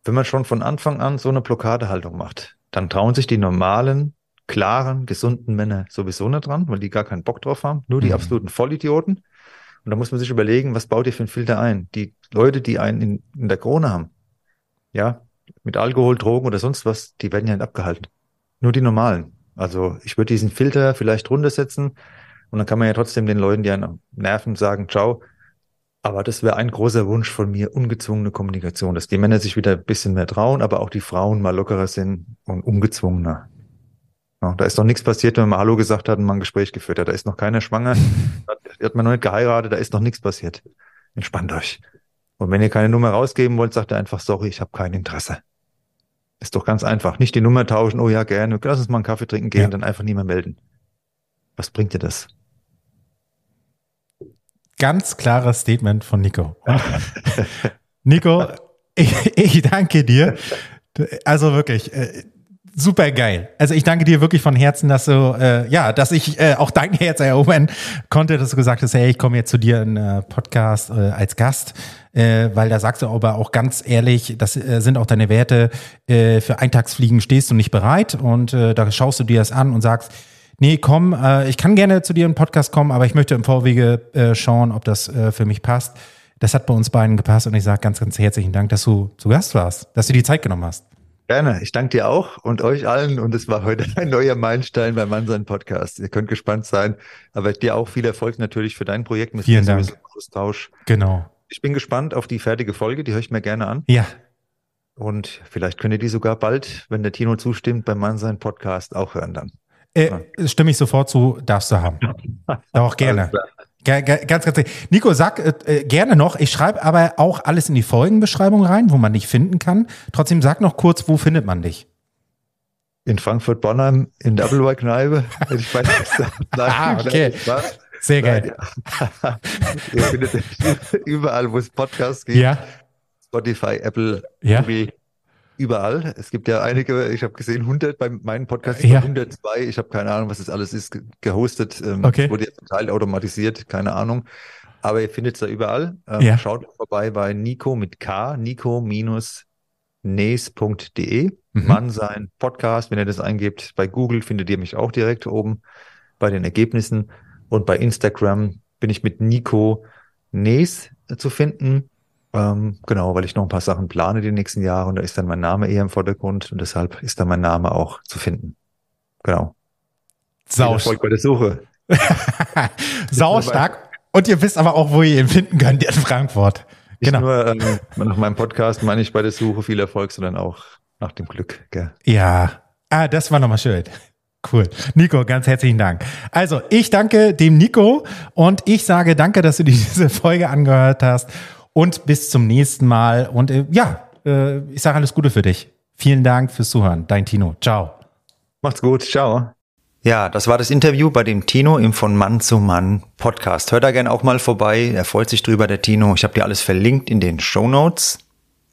wenn man schon von Anfang an so eine Blockadehaltung macht, dann trauen sich die normalen, klaren, gesunden Männer sowieso nicht dran, weil die gar keinen Bock drauf haben. Nur die mhm. absoluten Vollidioten. Und da muss man sich überlegen, was baut ihr für einen Filter ein? Die Leute, die einen in, in der Krone haben, ja, mit Alkohol, Drogen oder sonst was, die werden ja nicht abgehalten. Nur die normalen. Also ich würde diesen Filter vielleicht runtersetzen und dann kann man ja trotzdem den Leuten, die einen nerven, sagen, ciao. Aber das wäre ein großer Wunsch von mir, ungezwungene Kommunikation, dass die Männer sich wieder ein bisschen mehr trauen, aber auch die Frauen mal lockerer sind und ungezwungener. Ja, da ist noch nichts passiert, wenn man Hallo gesagt hat und man ein Gespräch geführt hat. Da ist noch keiner schwanger, da hat man noch nicht geheiratet, da ist noch nichts passiert. Entspannt euch. Und wenn ihr keine Nummer rausgeben wollt, sagt er einfach, sorry, ich habe kein Interesse. Ist doch ganz einfach. Nicht die Nummer tauschen, oh ja, gerne, lass uns mal einen Kaffee trinken gehen, ja. dann einfach nie mehr melden. Was bringt dir das?
Ganz klares Statement von Nico. Nico, ich, ich danke dir. Also wirklich, äh, super geil. Also ich danke dir wirklich von Herzen, dass du, äh, ja, dass ich äh, auch dein Herz erobern konnte, dass du gesagt hast, hey, ich komme jetzt zu dir in äh, Podcast äh, als Gast, äh, weil da sagst du aber auch ganz ehrlich, das äh, sind auch deine Werte, äh, für Eintagsfliegen stehst du nicht bereit und äh, da schaust du dir das an und sagst, nee, komm, äh, ich kann gerne zu dir in Podcast kommen, aber ich möchte im Vorwege äh, schauen, ob das äh, für mich passt. Das hat bei uns beiden gepasst und ich sage ganz, ganz herzlichen Dank, dass du zu Gast warst, dass du die Zeit genommen hast.
Gerne. Ich danke dir auch und euch allen. Und es war heute ein neuer Meilenstein beim Mannsein Podcast. Ihr könnt gespannt sein. Aber dir auch viel Erfolg natürlich für dein Projekt
mit Vielen Dank.
Austausch.
Genau.
Ich bin gespannt auf die fertige Folge. Die höre ich mir gerne an.
Ja.
Und vielleicht könnt ihr die sogar bald, wenn der Tino zustimmt, beim Mannsein Podcast auch hören dann.
Äh. Stimme ich sofort zu, darfst du haben. Auch gerne. Ganz, ganz, Nico, sag äh, äh, gerne noch, ich schreibe aber auch alles in die Folgenbeschreibung rein, wo man dich finden kann. Trotzdem sag noch kurz, wo findet man dich?
In Frankfurt-Bonnheim, in der Appleboy-Kneipe. ich weiß
nicht, ah, okay. Sehr geil.
Ihr findet überall, wo es Podcasts gibt. Ja. Spotify, Apple,
ja. Google,
überall. Es gibt ja einige, ich habe gesehen, 100 bei meinem Podcast, ja. 102. Ich habe keine Ahnung, was das alles ist, gehostet. Ähm, okay. Wurde jetzt zum Teil automatisiert, keine Ahnung. Aber ihr findet es da überall. Ähm, ja. Schaut vorbei bei Nico mit K, nico-nes.de. Mhm. Mann sein Podcast, wenn ihr das eingebt. Bei Google findet ihr mich auch direkt oben bei den Ergebnissen. Und bei Instagram bin ich mit Nico Nes zu finden. Ähm, genau, weil ich noch ein paar Sachen plane die nächsten Jahre und da ist dann mein Name eher im Vordergrund und deshalb ist dann mein Name auch zu finden. Genau.
Sau Erfolg bei der Suche. Sau stark. Und ihr wisst aber auch, wo ihr ihn finden könnt in Frankfurt.
Nicht genau. nur ähm, nach meinem Podcast meine ich bei der Suche viel Erfolg, sondern auch nach dem Glück. Gell?
Ja. Ah, das war nochmal schön. Cool. Nico, ganz herzlichen Dank. Also, ich danke dem Nico und ich sage danke, dass du diese Folge angehört hast und bis zum nächsten Mal. Und äh, ja, äh, ich sage alles Gute für dich. Vielen Dank fürs Zuhören. Dein Tino. Ciao.
Macht's gut. Ciao. Ja, das war das Interview bei dem Tino im von Mann zu Mann Podcast. Hört da gerne auch mal vorbei. Er freut sich drüber, der Tino. Ich habe dir alles verlinkt in den Show Notes.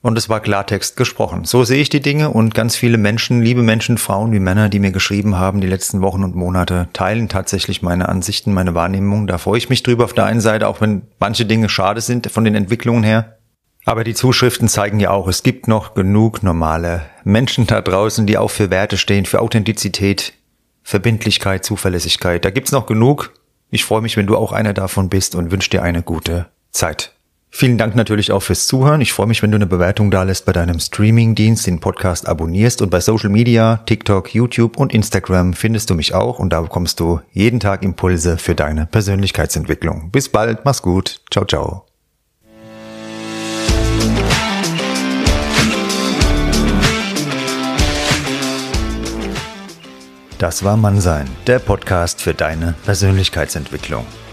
Und es war Klartext gesprochen. So sehe ich die Dinge und ganz viele Menschen, liebe Menschen, Frauen wie Männer, die mir geschrieben haben die letzten Wochen und Monate, teilen tatsächlich meine Ansichten, meine Wahrnehmung. Da freue ich mich drüber auf der einen Seite, auch wenn manche Dinge schade sind von den Entwicklungen her. Aber die Zuschriften zeigen ja auch, es gibt noch genug normale Menschen da draußen, die auch für Werte stehen, für Authentizität, Verbindlichkeit, Zuverlässigkeit. Da gibt's noch genug. Ich freue mich, wenn du auch einer davon bist und wünsche dir eine gute Zeit. Vielen Dank natürlich auch fürs Zuhören. Ich freue mich, wenn du eine Bewertung da lässt bei deinem Streaming-Dienst, den Podcast abonnierst und bei Social Media, TikTok, YouTube und Instagram findest du mich auch und da bekommst du jeden Tag Impulse für deine Persönlichkeitsentwicklung. Bis bald, mach's gut. Ciao, ciao. Das war Mannsein, der Podcast für deine Persönlichkeitsentwicklung.